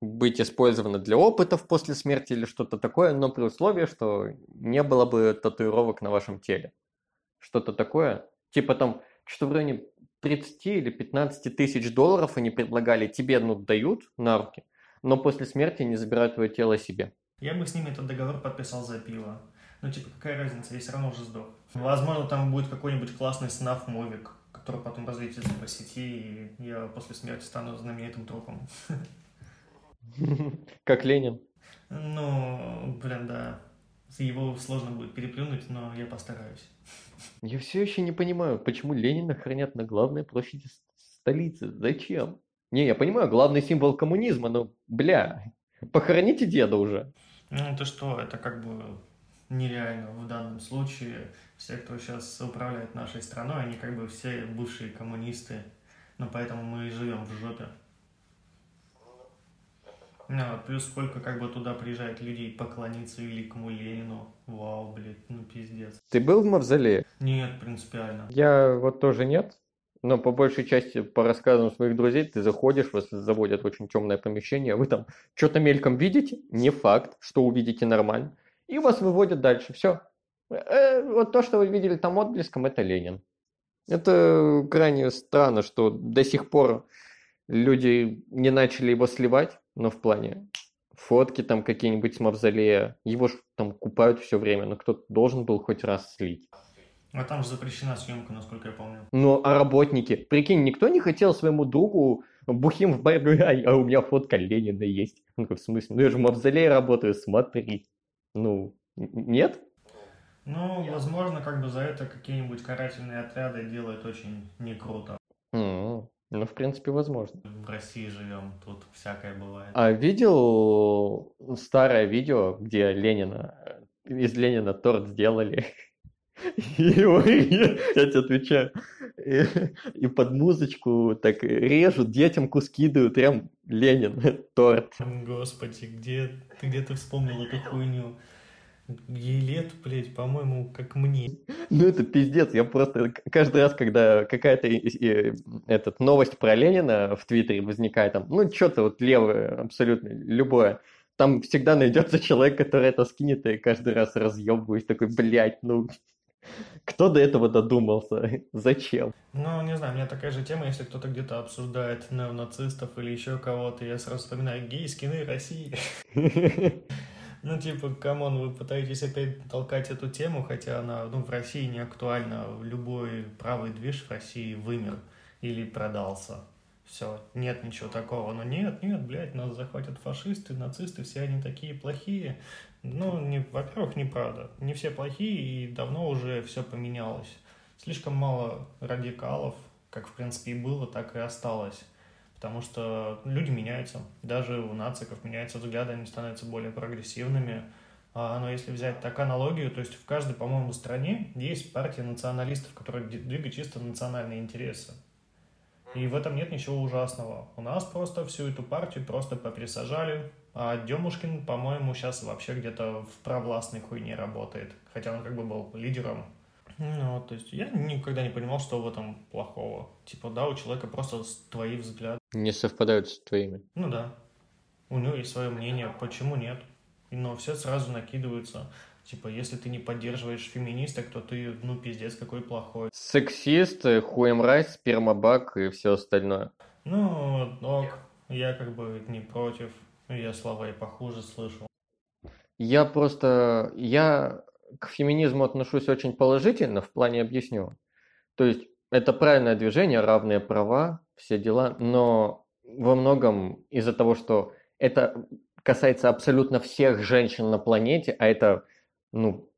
быть использовано для опытов после смерти или что-то такое, но при условии, что не было бы татуировок на вашем теле. Что-то такое. Типа там, что в районе 30 или 15 тысяч долларов они предлагали, тебе ну, дают на руки, но после смерти не забирают твое тело себе. Я бы с ними этот договор подписал за пиво. Ну, типа, какая разница, я все равно уже сдох. Возможно, там будет какой-нибудь классный снаф мовик, который потом разлетится по сети, и я после смерти стану знаменитым трупом. Как Ленин. Ну, блин, да. Его сложно будет переплюнуть, но я постараюсь. Я все еще не понимаю, почему Ленина хранят на главной площади столицы. Зачем? Не, я понимаю, главный символ коммунизма, но, бля, похороните деда уже. Ну, это что, это как бы нереально в данном случае. Все, кто сейчас управляет нашей страной, они как бы все бывшие коммунисты. Но поэтому мы и живем в жопе. Ну, плюс сколько как бы туда приезжает людей поклониться великому Ленину. Вау, блядь, ну пиздец. Ты был в Мавзолее? Нет, принципиально. Я вот тоже нет. Но по большей части, по рассказам своих друзей, ты заходишь, вас заводят в очень темное помещение, вы там что-то мельком видите, не факт, что увидите нормально, и вас выводят дальше. Все. Э, вот то, что вы видели там отблеском, это Ленин. Это крайне странно, что до сих пор люди не начали его сливать, но в плане фотки там какие-нибудь с мавзолея, его ж там купают все время, но кто-то должен был хоть раз слить. А там же запрещена съемка, насколько я помню. Ну, а работники? Прикинь, никто не хотел своему другу бухим в баре, а, а у меня фотка Ленина есть. Ну, в смысле? Ну, я же в мавзолее работаю, смотри. Ну, нет? Ну, возможно, как бы за это какие-нибудь карательные отряды делают очень не круто. Ну, в принципе, возможно. В России живем, тут всякое бывает. А видел старое видео, где Ленина, из Ленина торт сделали? И его, я тебе отвечаю, и, и под музычку так режут, детям куски дают, прям Ленин, торт. Господи, где, где ты вспомнил эту хуйню? Ей лет, блядь, по-моему, как мне. Ну это пиздец, я просто каждый раз, когда какая-то этот, новость про Ленина в Твиттере возникает, там, ну что-то вот левое, абсолютно любое, там всегда найдется человек, который это скинет, и каждый раз разъебываюсь, такой, блядь, ну кто до этого додумался? Зачем? Ну, не знаю, у меня такая же тема, если кто-то где-то обсуждает неонацистов или еще кого-то, я сразу вспоминаю гей, скины России. Ну, типа, come on, вы пытаетесь опять толкать эту тему, хотя она, ну, в России не актуальна. Любой правый движ в России вымер или продался. Все, нет ничего такого. Но нет, нет, блядь, нас захватят фашисты, нацисты, все они такие плохие. Ну, не, во-первых, неправда. Не все плохие, и давно уже все поменялось. Слишком мало радикалов, как в принципе и было, так и осталось. Потому что люди меняются. Даже у нациков меняются взгляды, они становятся более прогрессивными. А, но если взять так аналогию, то есть в каждой, по-моему, стране есть партия националистов, которые двигают чисто национальные интересы. И в этом нет ничего ужасного. У нас просто всю эту партию просто поприсажали, а Демушкин, по-моему, сейчас вообще где-то в провластной хуйне работает. Хотя он как бы был лидером ну, то есть я никогда не понимал, что в этом плохого. Типа, да, у человека просто твои взгляды. Не совпадают с твоими. Ну да. У него есть свое мнение, почему нет? Но все сразу накидываются. Типа, если ты не поддерживаешь феминисток, то ты, ну, пиздец, какой плохой. Сексист, хуемрайс, спермобак и все остальное. Ну, ок, я как бы не против. Я слова и похуже слышал. Я просто... Я к феминизму отношусь очень положительно, в плане объясню. То есть это правильное движение, равные права, все дела, но во многом из-за того, что это касается абсолютно всех женщин на планете, а это ну,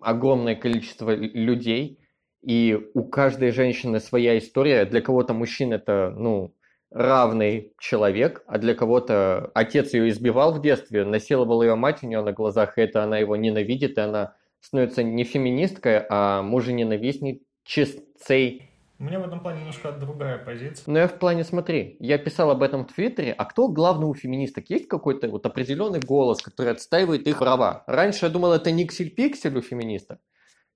огромное количество людей, и у каждой женщины своя история. Для кого-то мужчин это ну, равный человек, а для кого-то отец ее избивал в детстве, насиловал ее мать у нее на глазах, и это она его ненавидит, и она становится не феминисткой, а мужененавистничицей. У меня в этом плане немножко другая позиция. Но я в плане, смотри, я писал об этом в Твиттере, а кто главный у феминисток? Есть какой-то вот определенный голос, который отстаивает их права? Раньше я думал, это Никсель Пиксель у феминисток,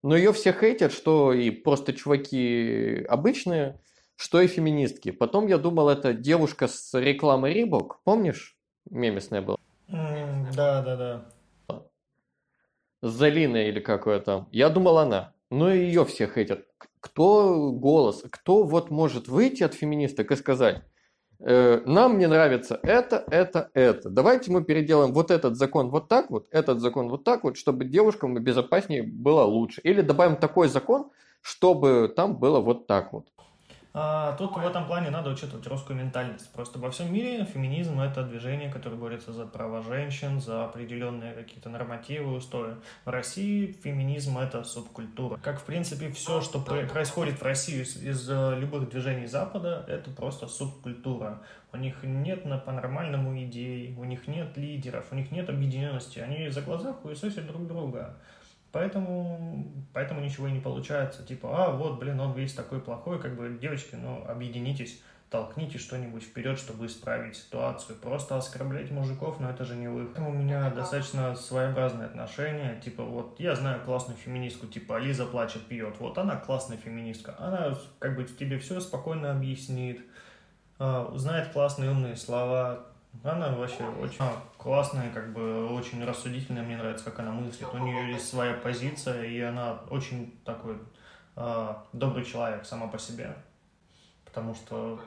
но ее все хейтят, что и просто чуваки обычные, что и феминистки. Потом я думал, это девушка с рекламы Рибок, помнишь? Мемесная была. Mm, да, да, да. Залина или какое там. Я думал она. Но ее все хейтят. Кто голос, кто вот может выйти от феминисток и сказать, э, нам не нравится это, это, это. Давайте мы переделаем вот этот закон вот так вот, этот закон вот так вот, чтобы девушкам безопаснее было лучше. Или добавим такой закон, чтобы там было вот так вот. А, тут в этом плане надо учитывать русскую ментальность. Просто во всем мире феминизм – это движение, которое борется за права женщин, за определенные какие-то нормативы, устои. В России феминизм – это субкультура. Как, в принципе, все, что происходит в России из, из э, любых движений Запада, это просто субкультура. У них нет по-нормальному идей, у них нет лидеров, у них нет объединенности. Они за глаза хуесосят друг друга. Поэтому, поэтому ничего и не получается. Типа, а, вот, блин, он весь такой плохой, как бы, девочки, ну, объединитесь, толкните что-нибудь вперед, чтобы исправить ситуацию. Просто оскорблять мужиков, но это же не выход. У меня достаточно своеобразные отношения. Типа, вот, я знаю классную феминистку, типа, Лиза плачет, пьет. Вот она классная феминистка. Она, как бы, тебе все спокойно объяснит, а, знает классные умные слова, она вообще очень классная, как бы очень рассудительная, мне нравится, как она мыслит. У нее есть своя позиция, и она очень такой э, добрый человек сама по себе. Потому что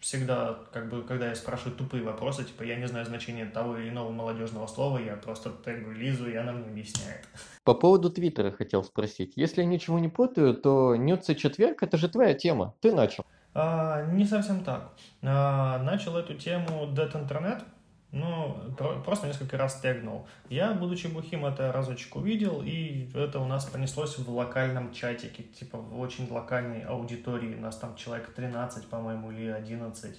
всегда, как бы, когда я спрашиваю тупые вопросы, типа, я не знаю значения того или иного молодежного слова, я просто тегу Лизу, и она мне объясняет. По поводу Твиттера хотел спросить. Если я ничего не путаю, то Нюцы четверг – это же твоя тема. Ты начал. А, не совсем так. А, начал эту тему Dead Internet, ну, просто несколько раз тегнул. Я, будучи бухим, это разочек увидел, и это у нас понеслось в локальном чатике, типа в очень локальной аудитории. У нас там человек 13, по-моему, или 11.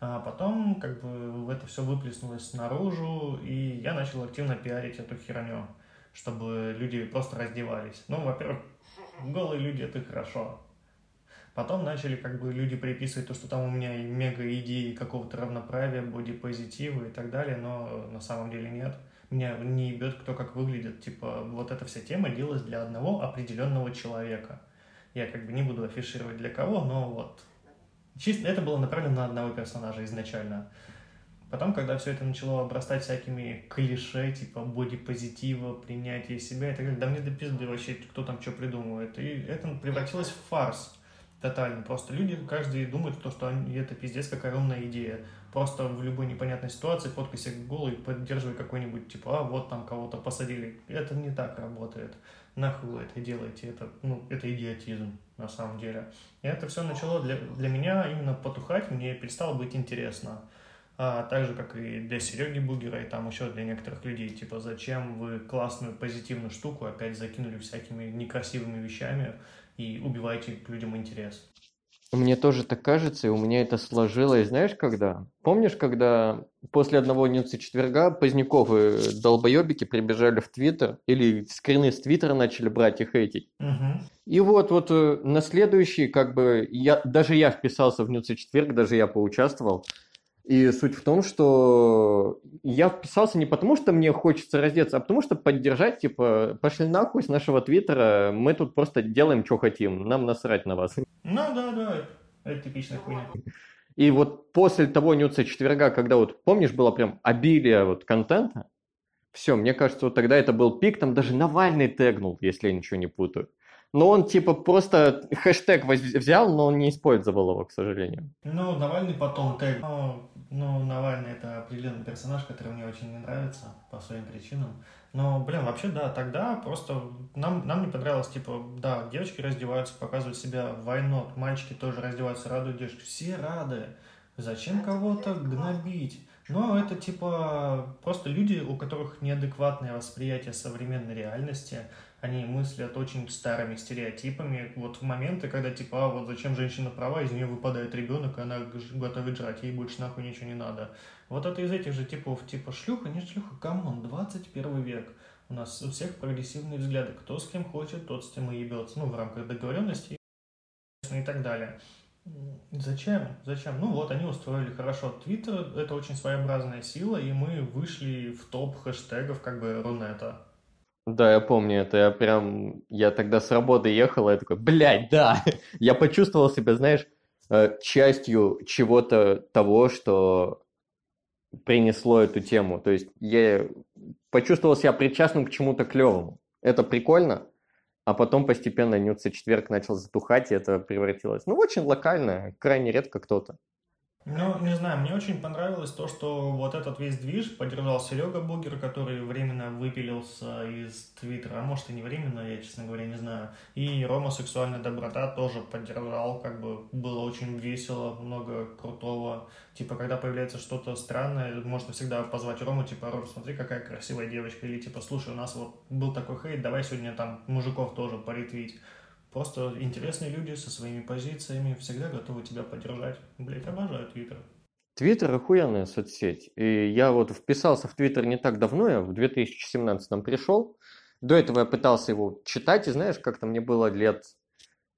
А потом, как бы, это все выплеснулось наружу, и я начал активно пиарить эту херню, чтобы люди просто раздевались. Ну, во-первых, голые люди — это хорошо. Потом начали как бы люди приписывать то, что там у меня мега идеи какого-то равноправия, бодипозитива и так далее, но на самом деле нет. Меня не ебет, кто как выглядит. Типа, вот эта вся тема делалась для одного определенного человека. Я как бы не буду афишировать для кого, но вот. Чисто это было направлено на одного персонажа изначально. Потом, когда все это начало обрастать всякими клише, типа бодипозитива, принятия себя, это как, да мне до пизды вообще, кто там что придумывает. И это превратилось в фарс тотально. Просто люди, каждый думает, то, что они, это пиздец какая умная идея. Просто в любой непонятной ситуации фоткайся голый, поддерживай какой-нибудь, типа, а вот там кого-то посадили. Это не так работает. Нахуй вы это делаете? Это, ну, это идиотизм на самом деле. И это все начало для, для меня именно потухать, мне перестало быть интересно. А, так же, как и для Сереги Бугера, и там еще для некоторых людей, типа, зачем вы классную позитивную штуку опять закинули всякими некрасивыми вещами, и убиваете людям интерес. Мне тоже так кажется, и у меня это сложилось, знаешь, когда? Помнишь, когда после одного нюца четверга Поздняковы долбоебики прибежали в Твиттер, или скрины с Твиттера начали брать и хейтить? Угу. И вот, вот э, на следующий, как бы, я, даже я вписался в нюца четверг, даже я поучаствовал, и суть в том, что я вписался не потому, что мне хочется раздеться, а потому что поддержать, типа, пошли нахуй с нашего твиттера, мы тут просто делаем, что хотим, нам насрать на вас. Ну да, да, это типичная хуйня. И вот после того нюца четверга, когда вот, помнишь, было прям обилие вот контента, все, мне кажется, вот тогда это был пик, там даже Навальный тегнул, если я ничего не путаю. Но он типа просто хэштег взял, но он не использовал его, к сожалению. Ну, Навальный потом тег. Ну, ну, Навальный это определенный персонаж, который мне очень не нравится по своим причинам. Но, блин, вообще, да, тогда просто нам, нам не понравилось, типа, да, девочки раздеваются, показывают себя, войну, мальчики тоже раздеваются, радуют девушки. Все рады. Зачем кого-то гнобить? Но это типа просто люди, у которых неадекватное восприятие современной реальности, они мыслят очень старыми стереотипами. Вот в моменты, когда типа, а вот зачем женщина права, из нее выпадает ребенок, и она готовит жрать, ей больше нахуй ничего не надо. Вот это из этих же типов, типа шлюха, не шлюха, come on, 21 век. У нас у всех прогрессивные взгляды. Кто с кем хочет, тот с тем и ебется. Ну, в рамках договоренности и так далее. Зачем? Зачем? Ну вот, они устроили хорошо. Твиттер — это очень своеобразная сила, и мы вышли в топ хэштегов как бы Рунета. Да, я помню это. Я прям... Я тогда с работы ехал, и я такой, блядь, да! Я почувствовал себя, знаешь, э, частью чего-то того, что принесло эту тему. То есть я почувствовал себя причастным к чему-то клевому. Это прикольно, а потом постепенно Нюца четверг начал затухать, и это превратилось, ну, очень локально, крайне редко кто-то. Ну, не знаю, мне очень понравилось то, что вот этот весь движ поддержал Серега Бугер, который временно выпилился из Твиттера, а может и не временно, я, честно говоря, не знаю. И Рома Сексуальная Доброта тоже поддержал, как бы было очень весело, много крутого. Типа, когда появляется что-то странное, можно всегда позвать Рому, типа, Ром, смотри, какая красивая девочка, или типа, слушай, у нас вот был такой хейт, давай сегодня там мужиков тоже поретвить. Просто интересные люди со своими позициями всегда готовы тебя поддержать. Блять, обожаю Твиттер. Твиттер охуенная соцсеть. И я вот вписался в Твиттер не так давно, я в 2017 пришел. До этого я пытался его читать, и знаешь, как-то мне было лет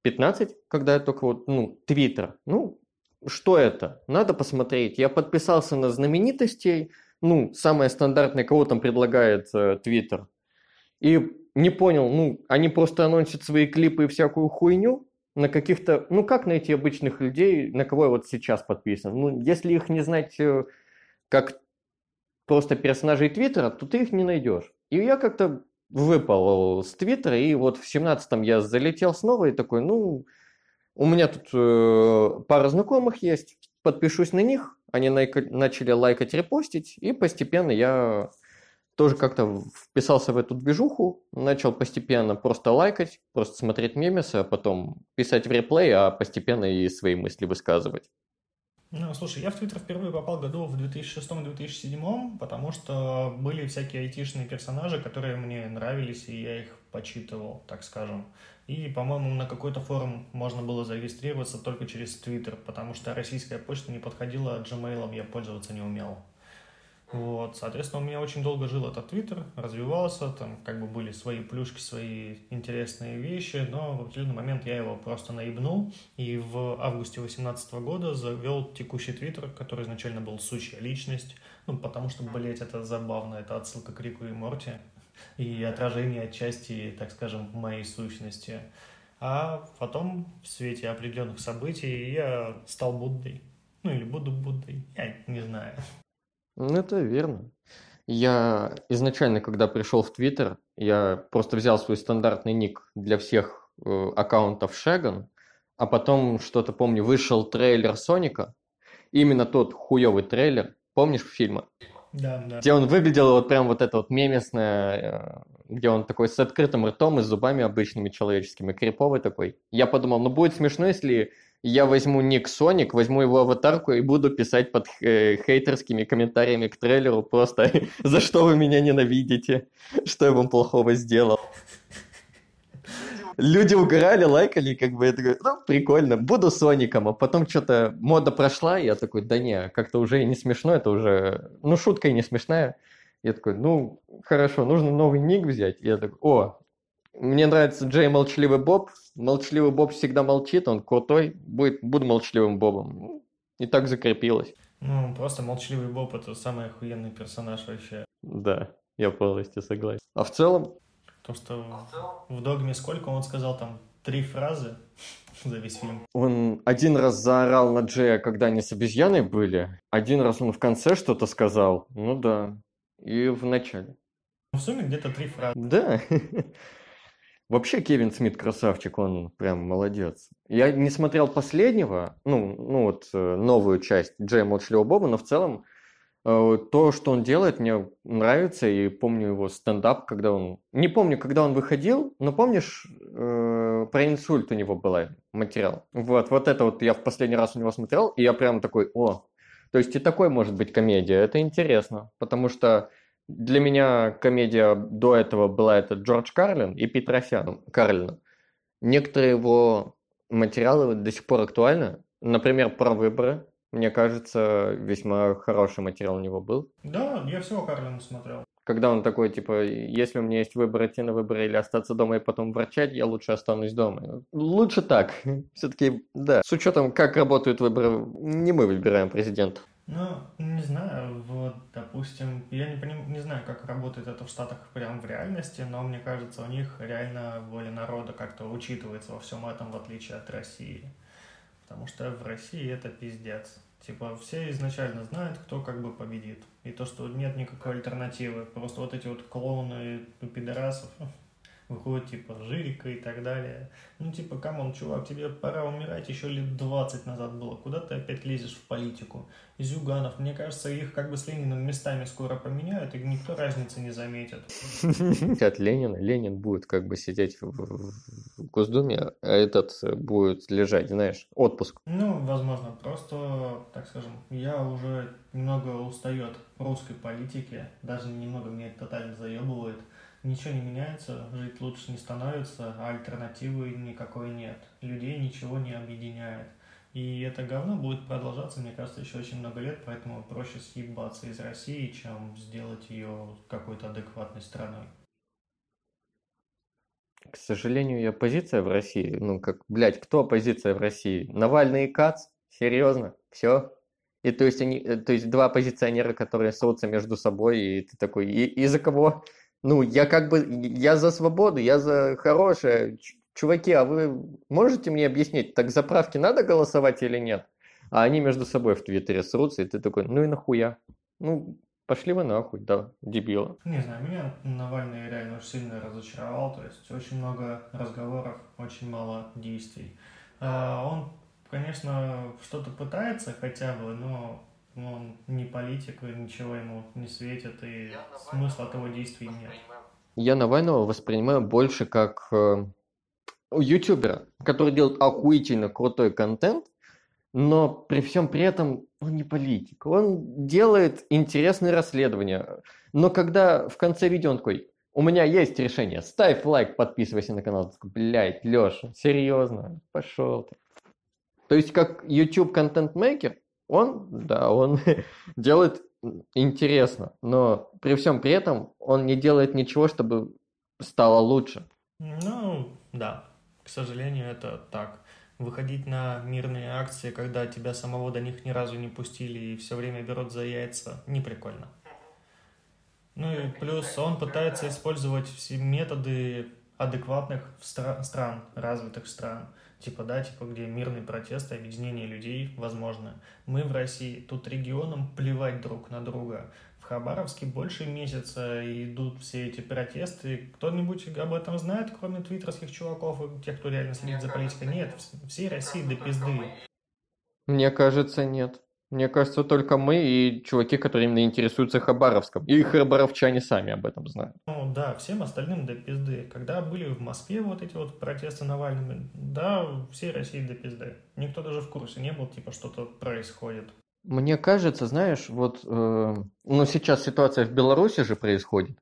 15, когда я только вот, ну, Твиттер. Ну, что это? Надо посмотреть. Я подписался на знаменитостей, ну, самое стандартное, кого там предлагает э, Твиттер. И не понял, ну, они просто анонсят свои клипы и всякую хуйню на каких-то, ну, как найти обычных людей, на кого я вот сейчас подписан? Ну, если их не знать э, как просто персонажей Твиттера, то ты их не найдешь. И я как-то выпал с Твиттера, и вот в 17-м я залетел снова и такой, ну, у меня тут э, пара знакомых есть, подпишусь на них, они начали лайкать, репостить, и постепенно я тоже как-то вписался в эту движуху, начал постепенно просто лайкать, просто смотреть мемесы, а потом писать в реплей, а постепенно и свои мысли высказывать. Ну, слушай, я в Твиттер впервые попал году в 2006-2007, потому что были всякие айтишные персонажи, которые мне нравились, и я их почитывал, так скажем. И, по-моему, на какой-то форум можно было зарегистрироваться только через Твиттер, потому что российская почта не подходила, а Gmail я пользоваться не умел. Вот, соответственно, у меня очень долго жил этот твиттер, развивался, там как бы были свои плюшки, свои интересные вещи, но в определенный момент я его просто наебнул, и в августе 2018 года завел текущий твиттер, который изначально был сучья личность, ну, потому что, блять, это забавно, это отсылка к Рику и Морти, и отражение отчасти, так скажем, моей сущности. А потом, в свете определенных событий, я стал Буддой. Ну, или буду Буддой, я не знаю. Ну, это верно. Я изначально, когда пришел в Твиттер, я просто взял свой стандартный ник для всех э, аккаунтов Шеган, а потом, что-то помню, вышел трейлер Соника, именно тот хуёвый трейлер, помнишь фильма? Да, да. Где он выглядел вот прям вот это вот мемесное, э, где он такой с открытым ртом и с зубами обычными человеческими, криповый такой. Я подумал, ну будет смешно, если я возьму ник Соник, возьму его аватарку и буду писать под э, хейтерскими комментариями к трейлеру просто «За что вы меня ненавидите? Что я вам плохого сделал?» Люди угорали, лайкали, как бы, я такой, ну, прикольно, буду Соником, а потом что-то мода прошла, и я такой, да не, как-то уже не смешно, это уже, ну, шутка и не смешная. Я такой, ну, хорошо, нужно новый ник взять. И я такой, о, мне нравится Джей Молчаливый Боб. Молчаливый Боб всегда молчит, он крутой. Будет, буду молчаливым Бобом. И так закрепилось. Ну, просто Молчаливый Боб это самый охуенный персонаж вообще. Да, я полностью согласен. А в целом? То, что в Догме сколько он сказал там три фразы за весь фильм. Он один раз заорал на Джея, когда они с обезьяной были. Один раз он в конце что-то сказал. Ну да. И в начале. В сумме где-то три фразы. Да. Вообще Кевин Смит красавчик, он прям молодец. Я не смотрел последнего, ну, ну вот э, новую часть Джея Молчаливого Боба, но в целом э, то, что он делает, мне нравится, и помню его стендап, когда он... Не помню, когда он выходил, но помнишь, э, про инсульт у него был материал. Вот, вот это вот я в последний раз у него смотрел, и я прям такой, о, то есть и такой может быть комедия, это интересно, потому что для меня комедия до этого была это Джордж Карлин и Петросян Карлин. Некоторые его материалы до сих пор актуальны. Например, про выборы. Мне кажется, весьма хороший материал у него был. Да, я всего Карлина смотрел. Когда он такой, типа, если у меня есть выбор идти на выборы или остаться дома и потом ворчать, я лучше останусь дома. Лучше так. Все-таки, да. С учетом, как работают выборы, не мы выбираем президента. Ну, не знаю, вот, допустим, я не, поним, не знаю, как работает это в Штатах прям в реальности, но мне кажется, у них реально воля народа как-то учитывается во всем этом, в отличие от России. Потому что в России это пиздец. Типа, все изначально знают, кто как бы победит. И то, что нет никакой альтернативы. Просто вот эти вот клоуны пидорасов, выходит, типа, Жирика и так далее. Ну, типа, come on, чувак, тебе пора умирать, еще лет 20 назад было. Куда ты опять лезешь в политику? Зюганов, мне кажется, их как бы с Лениным местами скоро поменяют, и никто разницы не заметит. От Ленина. Ленин будет как бы сидеть в, Госдуме, а этот будет лежать, знаешь, отпуск. Ну, возможно, просто, так скажем, я уже немного устаю от русской политики, даже немного меня это тотально заебывает ничего не меняется, жить лучше не становится, а альтернативы никакой нет. Людей ничего не объединяет. И это говно будет продолжаться, мне кажется, еще очень много лет, поэтому проще съебаться из России, чем сделать ее какой-то адекватной страной. К сожалению, и оппозиция в России, ну как, блядь, кто оппозиция в России? Навальный и Кац? Серьезно? Все? И то есть они, э, то есть два оппозиционера, которые ссутся между собой, и ты такой, и, и за кого? Ну, я как бы, я за свободу, я за хорошее. Чуваки, а вы можете мне объяснить, так за правки надо голосовать или нет? А они между собой в Твиттере срутся, и ты такой, ну и нахуя? Ну, пошли вы нахуй, да, дебила. Не знаю, меня Навальный реально очень сильно разочаровал, то есть очень много разговоров, очень мало действий. А, он конечно, что-то пытается хотя бы, но он не политик, ничего ему не светит, и смысла от его действий нет. Я Навального воспринимаю больше как э, ютубера, который делает охуительно крутой контент, но при всем при этом он не политик. Он делает интересные расследования. Но когда в конце видео он такой, у меня есть решение, ставь лайк, подписывайся на канал. Такой, блядь, Леша, серьезно, пошел ты. То есть как YouTube контент-мейкер, он, да, он делает интересно, но при всем при этом он не делает ничего, чтобы стало лучше. Ну, да, к сожалению, это так выходить на мирные акции, когда тебя самого до них ни разу не пустили и все время берут за яйца, не прикольно. Ну и плюс он пытается использовать все методы адекватных стра- стран, развитых стран. Типа, да, типа, где мирный протест, объединение людей возможно. Мы в России, тут регионам плевать друг на друга. Хабаровске больше месяца идут все эти протесты. Кто-нибудь об этом знает, кроме твиттерских чуваков и тех, кто реально следит за политикой? Нет, всей России до пизды. Мне кажется, нет. Мне кажется, только мы и чуваки, которые именно интересуются Хабаровском. И хабаровчане сами об этом знают. Ну да, всем остальным до пизды. Когда были в Москве вот эти вот протесты Навальными, да, всей России до пизды. Никто даже в курсе не был, типа, что-то происходит. Мне кажется, знаешь, вот э, ну, сейчас ситуация в Беларуси же происходит.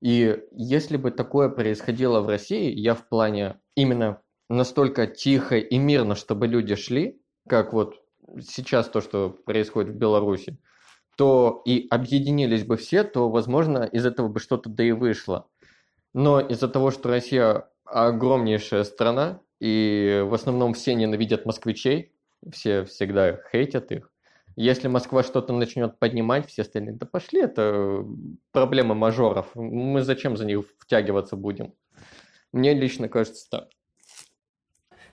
И если бы такое происходило в России, я в плане именно настолько тихо и мирно, чтобы люди шли, как вот сейчас то, что происходит в Беларуси, то и объединились бы все, то, возможно, из этого бы что-то да и вышло. Но из-за того, что Россия огромнейшая страна, и в основном все ненавидят москвичей, все всегда хейтят их, если Москва что-то начнет поднимать, все остальные, да пошли, это проблема мажоров. Мы зачем за них втягиваться будем? Мне лично кажется так.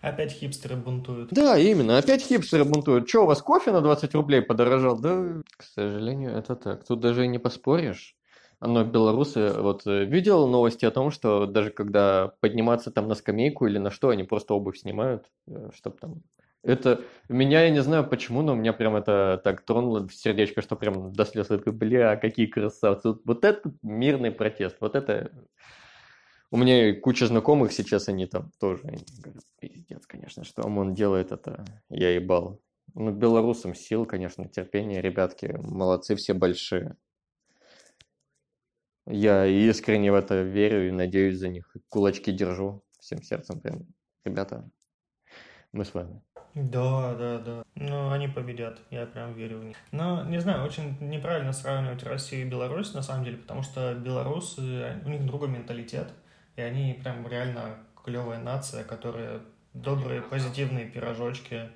Опять хипстеры бунтуют. Да, именно, опять хипстеры бунтуют. Че, у вас кофе на 20 рублей подорожал? Да, к сожалению, это так. Тут даже и не поспоришь. Но белорусы, вот э, видел новости о том, что даже когда подниматься там на скамейку или на что, они просто обувь снимают, э, чтобы там это меня, я не знаю почему, но меня прям это так тронуло в сердечко, что прям до слез. Я такой, бля, какие красавцы. Вот это мирный протест, вот это... У меня куча знакомых сейчас, они там тоже они говорят, пиздец, конечно, что ОМОН делает это, я ебал. Ну, белорусам сил, конечно, терпение, ребятки, молодцы все большие. Я искренне в это верю и надеюсь за них. Кулачки держу всем сердцем прям. Ребята, мы с вами. Да, да, да. Ну, они победят, я прям верю в них. Но, не знаю, очень неправильно сравнивать Россию и Беларусь, на самом деле, потому что белорусы, у них другой менталитет, и они прям реально клевая нация, которая добрые, позитивные пирожочки,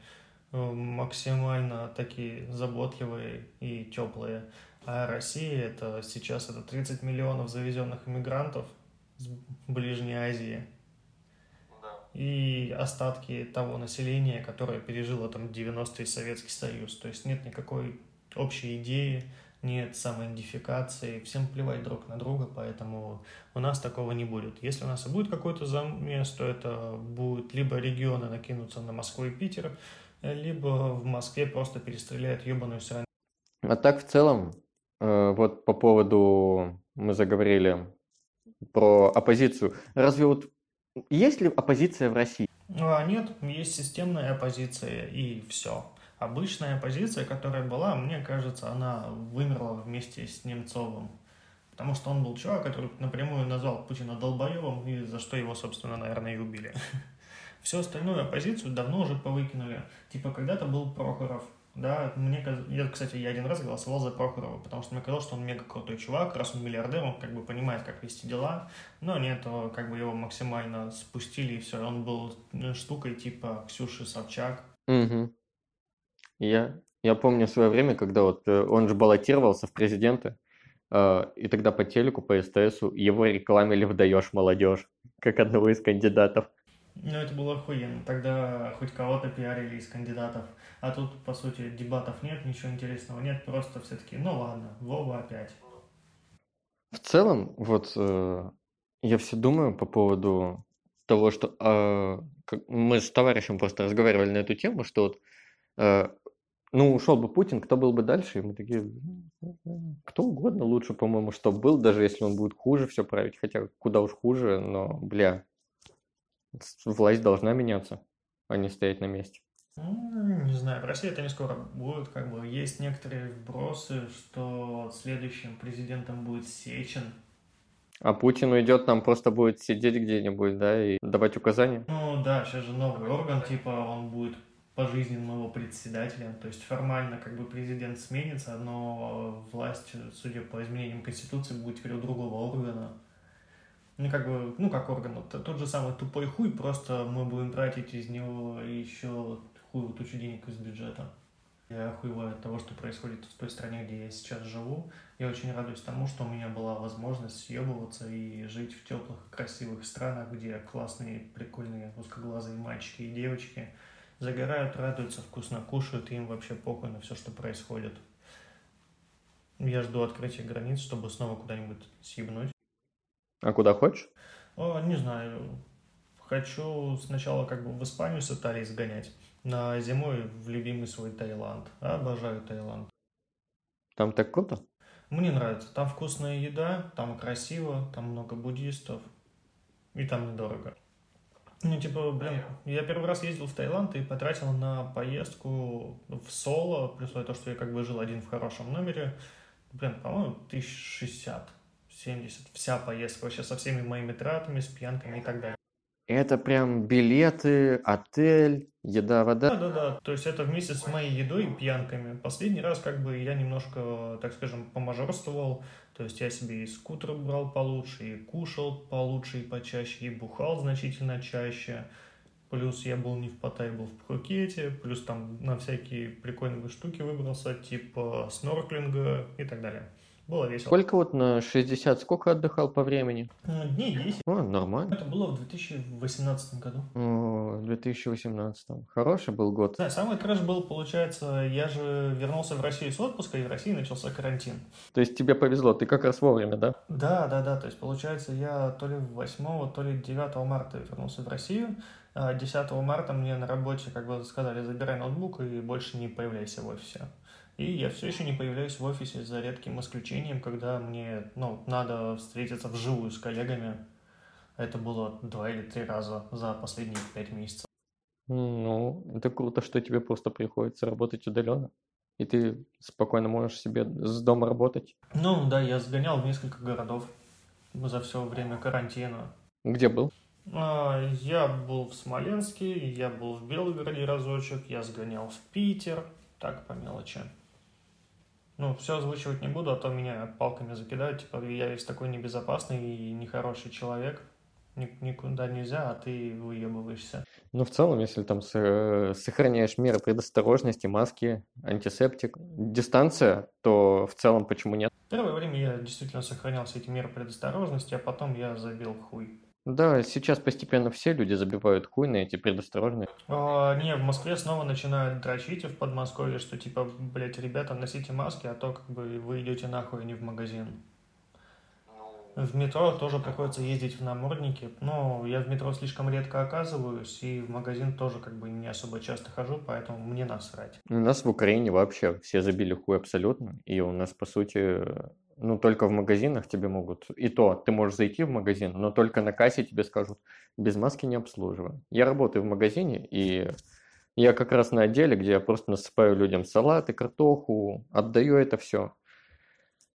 э, максимально такие заботливые и теплые. А Россия это сейчас это 30 миллионов завезенных иммигрантов с Ближней Азии и остатки того населения, которое пережило там 90-й Советский Союз. То есть нет никакой общей идеи, нет самоидентификации, всем плевать друг на друга, поэтому у нас такого не будет. Если у нас и будет какой-то замес, то это будет либо регионы накинутся на Москву и Питер, либо в Москве просто перестреляют ебаную сраную. А так в целом, э, вот по поводу, мы заговорили про оппозицию. Разве вот есть ли оппозиция в России? А, нет, есть системная оппозиция и все. Обычная оппозиция, которая была, мне кажется, она вымерла вместе с Немцовым. Потому что он был чувак, который напрямую назвал Путина долбоебом, и за что его, собственно, наверное, и убили. Всю остальную оппозицию давно уже повыкинули. Типа, когда-то был Прохоров, да, мне, я, кстати, я один раз голосовал за Прохорова, потому что мне казалось, что он мега крутой чувак, раз он миллиардер, он как бы понимает, как вести дела, но нет, как бы его максимально спустили, и все, он был ну, штукой типа Ксюши Собчак. Угу. Я, я помню свое время, когда вот э, он же баллотировался в президенты, э, и тогда по телеку, по СТСу его рекламили в «Даешь молодежь», как одного из кандидатов. Ну, это было охуенно. Тогда хоть кого-то пиарили из кандидатов. А тут, по сути, дебатов нет, ничего интересного нет. Просто все таки ну ладно, Вова опять. В целом, вот э, я все думаю по поводу того, что э, мы с товарищем просто разговаривали на эту тему, что вот, э, ну, ушел бы Путин, кто был бы дальше? И мы такие, кто угодно лучше, по-моему, что был, даже если он будет хуже все править, хотя куда уж хуже, но, бля, власть должна меняться, а не стоять на месте. Ну, не знаю, в России это не скоро будет, как бы есть некоторые вбросы, что следующим президентом будет Сечин, а Путин уйдет, нам просто будет сидеть где-нибудь, да, и давать указания? Ну да, сейчас же новый орган, типа он будет пожизненным его председателем, то есть формально как бы президент сменится, но власть, судя по изменениям Конституции, будет теперь у другого органа. Ну, как бы, ну, как орган, тот же самый тупой хуй, просто мы будем тратить из него еще хуй тучу денег из бюджета. Я охуеваю от того, что происходит в той стране, где я сейчас живу. Я очень радуюсь тому, что у меня была возможность съебываться и жить в теплых, красивых странах, где классные, прикольные, узкоглазые мальчики и девочки загорают, радуются, вкусно кушают, и им вообще похуй на все, что происходит. Я жду открытия границ, чтобы снова куда-нибудь съебнуть. А куда хочешь? О, не знаю. Хочу сначала как бы в Испанию с Италией сгонять на зимой в любимый свой Таиланд. Обожаю Таиланд. Там так круто? Мне нравится. Там вкусная еда, там красиво, там много буддистов. И там недорого. Ну, типа, блин, я первый раз ездил в Таиланд и потратил на поездку в соло, плюс то, что я как бы жил один в хорошем номере, блин, по-моему, 1060, 70, вся поездка вообще со всеми моими тратами, с пьянками и так далее. Это прям билеты, отель, еда, вода? Да, да, да. То есть это вместе с моей едой и пьянками. Последний раз как бы я немножко, так скажем, помажорствовал. То есть я себе и скутер брал получше, и кушал получше и почаще, и бухал значительно чаще. Плюс я был не в Паттайе, был в Пхукете. Плюс там на всякие прикольные штуки выбрался, типа снорклинга и так далее. Было весело. Сколько вот на 60, сколько отдыхал по времени? Дней 10. О, нормально. Это было в 2018 году. О, в 2018. Хороший был год. Да, самый трэш был, получается, я же вернулся в Россию с отпуска, и в России начался карантин. То есть тебе повезло, ты как раз вовремя, да? Да, да, да. То есть, получается, я то ли 8, то ли 9 марта вернулся в Россию. 10 а марта мне на работе как бы сказали, забирай ноутбук и больше не появляйся в офисе. И я все еще не появляюсь в офисе за редким исключением, когда мне ну, надо встретиться вживую с коллегами. Это было два или три раза за последние пять месяцев. Ну, это круто, что тебе просто приходится работать удаленно. И ты спокойно можешь себе с дома работать. Ну да, я сгонял в несколько городов за все время карантина. Где был? А, я был в Смоленске, я был в Белгороде разочек, я сгонял в Питер, так по мелочи. Ну, все озвучивать не буду, а то меня палками закидают. Типа, я весь такой небезопасный и нехороший человек. Никуда нельзя, а ты выебываешься. Ну, в целом, если там сохраняешь меры предосторожности, маски, антисептик, дистанция, то в целом почему нет? Первое время я действительно сохранял все эти меры предосторожности, а потом я забил хуй. Да, сейчас постепенно все люди забивают хуй на эти предосторожные. А, не, в Москве снова начинают дрочить, в Подмосковье, что типа, блядь, ребята, носите маски, а то как бы вы идете нахуй, а не в магазин. В метро тоже приходится ездить в наморднике. Но я в метро слишком редко оказываюсь, и в магазин тоже как бы не особо часто хожу, поэтому мне насрать. У нас в Украине вообще все забили хуй абсолютно, и у нас, по сути, ну, только в магазинах тебе могут, и то, ты можешь зайти в магазин, но только на кассе тебе скажут, без маски не обслуживаем. Я работаю в магазине, и я как раз на отделе, где я просто насыпаю людям салаты, картоху, отдаю это все.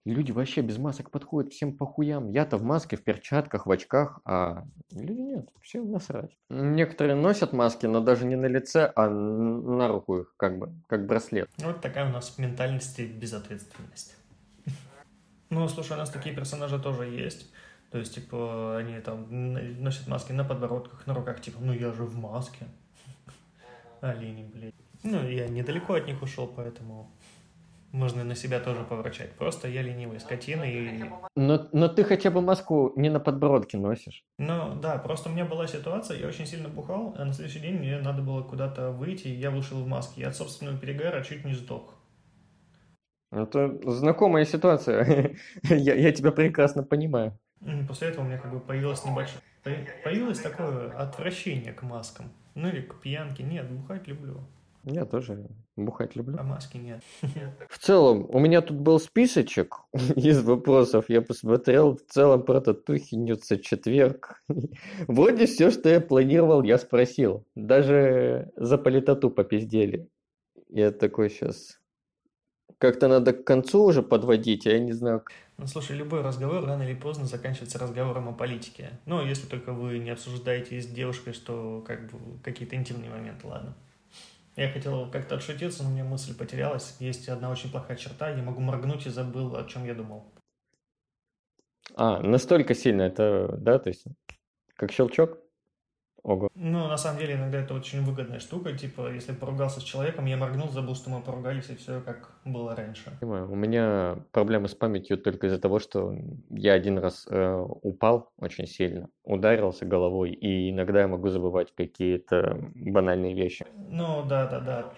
Люди вообще без масок подходят всем по хуям. Я-то в маске, в перчатках, в очках, а люди нет, все насрать. Некоторые носят маски, но даже не на лице, а на руку их, как бы, как браслет. Вот такая у нас ментальность и безответственность. Ну, слушай, у нас такие персонажи тоже есть. То есть, типа, они там носят маски на подбородках, на руках, типа, ну я же в маске. Олени, блядь. Ну, я недалеко от них ушел, поэтому можно на себя тоже поворачать. Просто я ленивый скотина и... Но, но ты хотя бы маску не на подбородке носишь. Ну, да, просто у меня была ситуация, я очень сильно бухал, а на следующий день мне надо было куда-то выйти, и я вышел в маске. Я от собственного перегара чуть не сдох. Это знакомая ситуация. я, я тебя прекрасно понимаю. После этого у меня как бы появилась небольшая... Появилось такое отвращение к маскам. Ну или к пьянке. Нет, бухать люблю. Я тоже бухать люблю. А маски нет. В целом, у меня тут был списочек из вопросов. Я посмотрел, в целом про татухи несся четверг. Вроде все, что я планировал, я спросил. Даже за политоту попиздели. Я такой сейчас... Как-то надо к концу уже подводить, я не знаю. Ну, слушай, любой разговор рано или поздно заканчивается разговором о политике. Ну, если только вы не обсуждаете с девушкой, что как бы какие-то интимные моменты, ладно. Я хотел как-то отшутиться, но у меня мысль потерялась. Есть одна очень плохая черта, я могу моргнуть и забыл, о чем я думал. А, настолько сильно это, да, то есть как щелчок? Ого. Ну, на самом деле, иногда это очень выгодная штука. Типа, если поругался с человеком, я моргнул, забыл, что мы поругались, и все как было раньше. Понимаю. У меня проблемы с памятью только из-за того, что я один раз э, упал очень сильно, ударился головой, и иногда я могу забывать какие-то банальные вещи. Ну, да, да, да.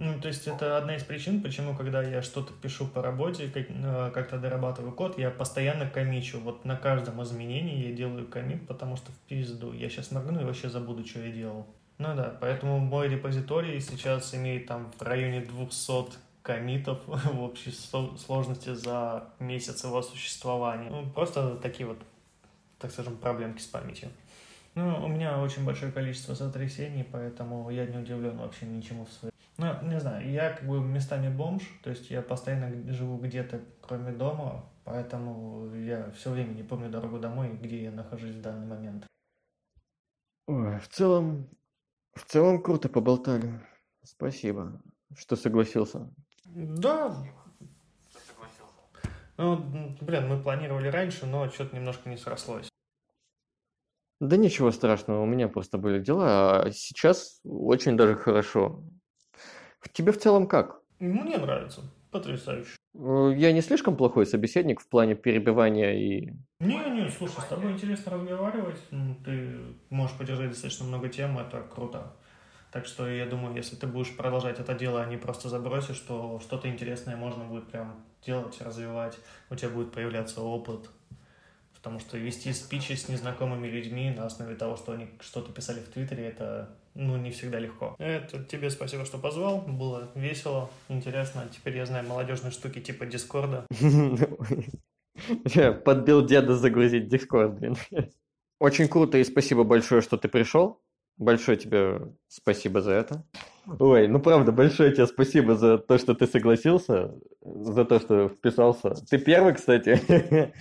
Ну, то есть это одна из причин, почему, когда я что-то пишу по работе, э, как-то дорабатываю код, я постоянно комичу. Вот на каждом изменении я делаю комит, потому что в пизду. Я сейчас моргну и вообще забуду, что я делал. Ну да, поэтому мой репозиторий сейчас имеет там в районе 200 комитов в общей сложности за месяц его существования. Ну, просто такие вот, так скажем, проблемки с памятью. Ну, у меня очень большое количество сотрясений, поэтому я не удивлен вообще ничему в своей ну, не знаю, я как бы местами бомж, то есть я постоянно живу где-то, кроме дома, поэтому я все время не помню дорогу домой, где я нахожусь в данный момент. Ой, в целом, в целом круто поболтали. Спасибо, что согласился. Да. Ну, блин, мы планировали раньше, но что-то немножко не срослось. Да ничего страшного, у меня просто были дела, а сейчас очень даже хорошо. Тебе в целом как? Мне нравится. Потрясающе. Э, я не слишком плохой собеседник в плане перебивания и... Не-не, слушай, с тобой интересно разговаривать. Ты можешь поддержать достаточно много тем, это круто. Так что я думаю, если ты будешь продолжать это дело, а не просто забросишь, то что-то интересное можно будет прям делать, развивать. У тебя будет появляться опыт. Потому что вести спичи с незнакомыми людьми на основе того, что они что-то писали в Твиттере, это ну, не всегда легко. Это тебе спасибо, что позвал. Было весело, интересно. Теперь я знаю молодежные штуки типа Дискорда. Подбил деда загрузить Дискорд, блин. Очень круто и спасибо большое, что ты пришел. Большое тебе спасибо за это. Ой, ну правда, большое тебе спасибо за то, что ты согласился, за то, что вписался. Ты первый, кстати.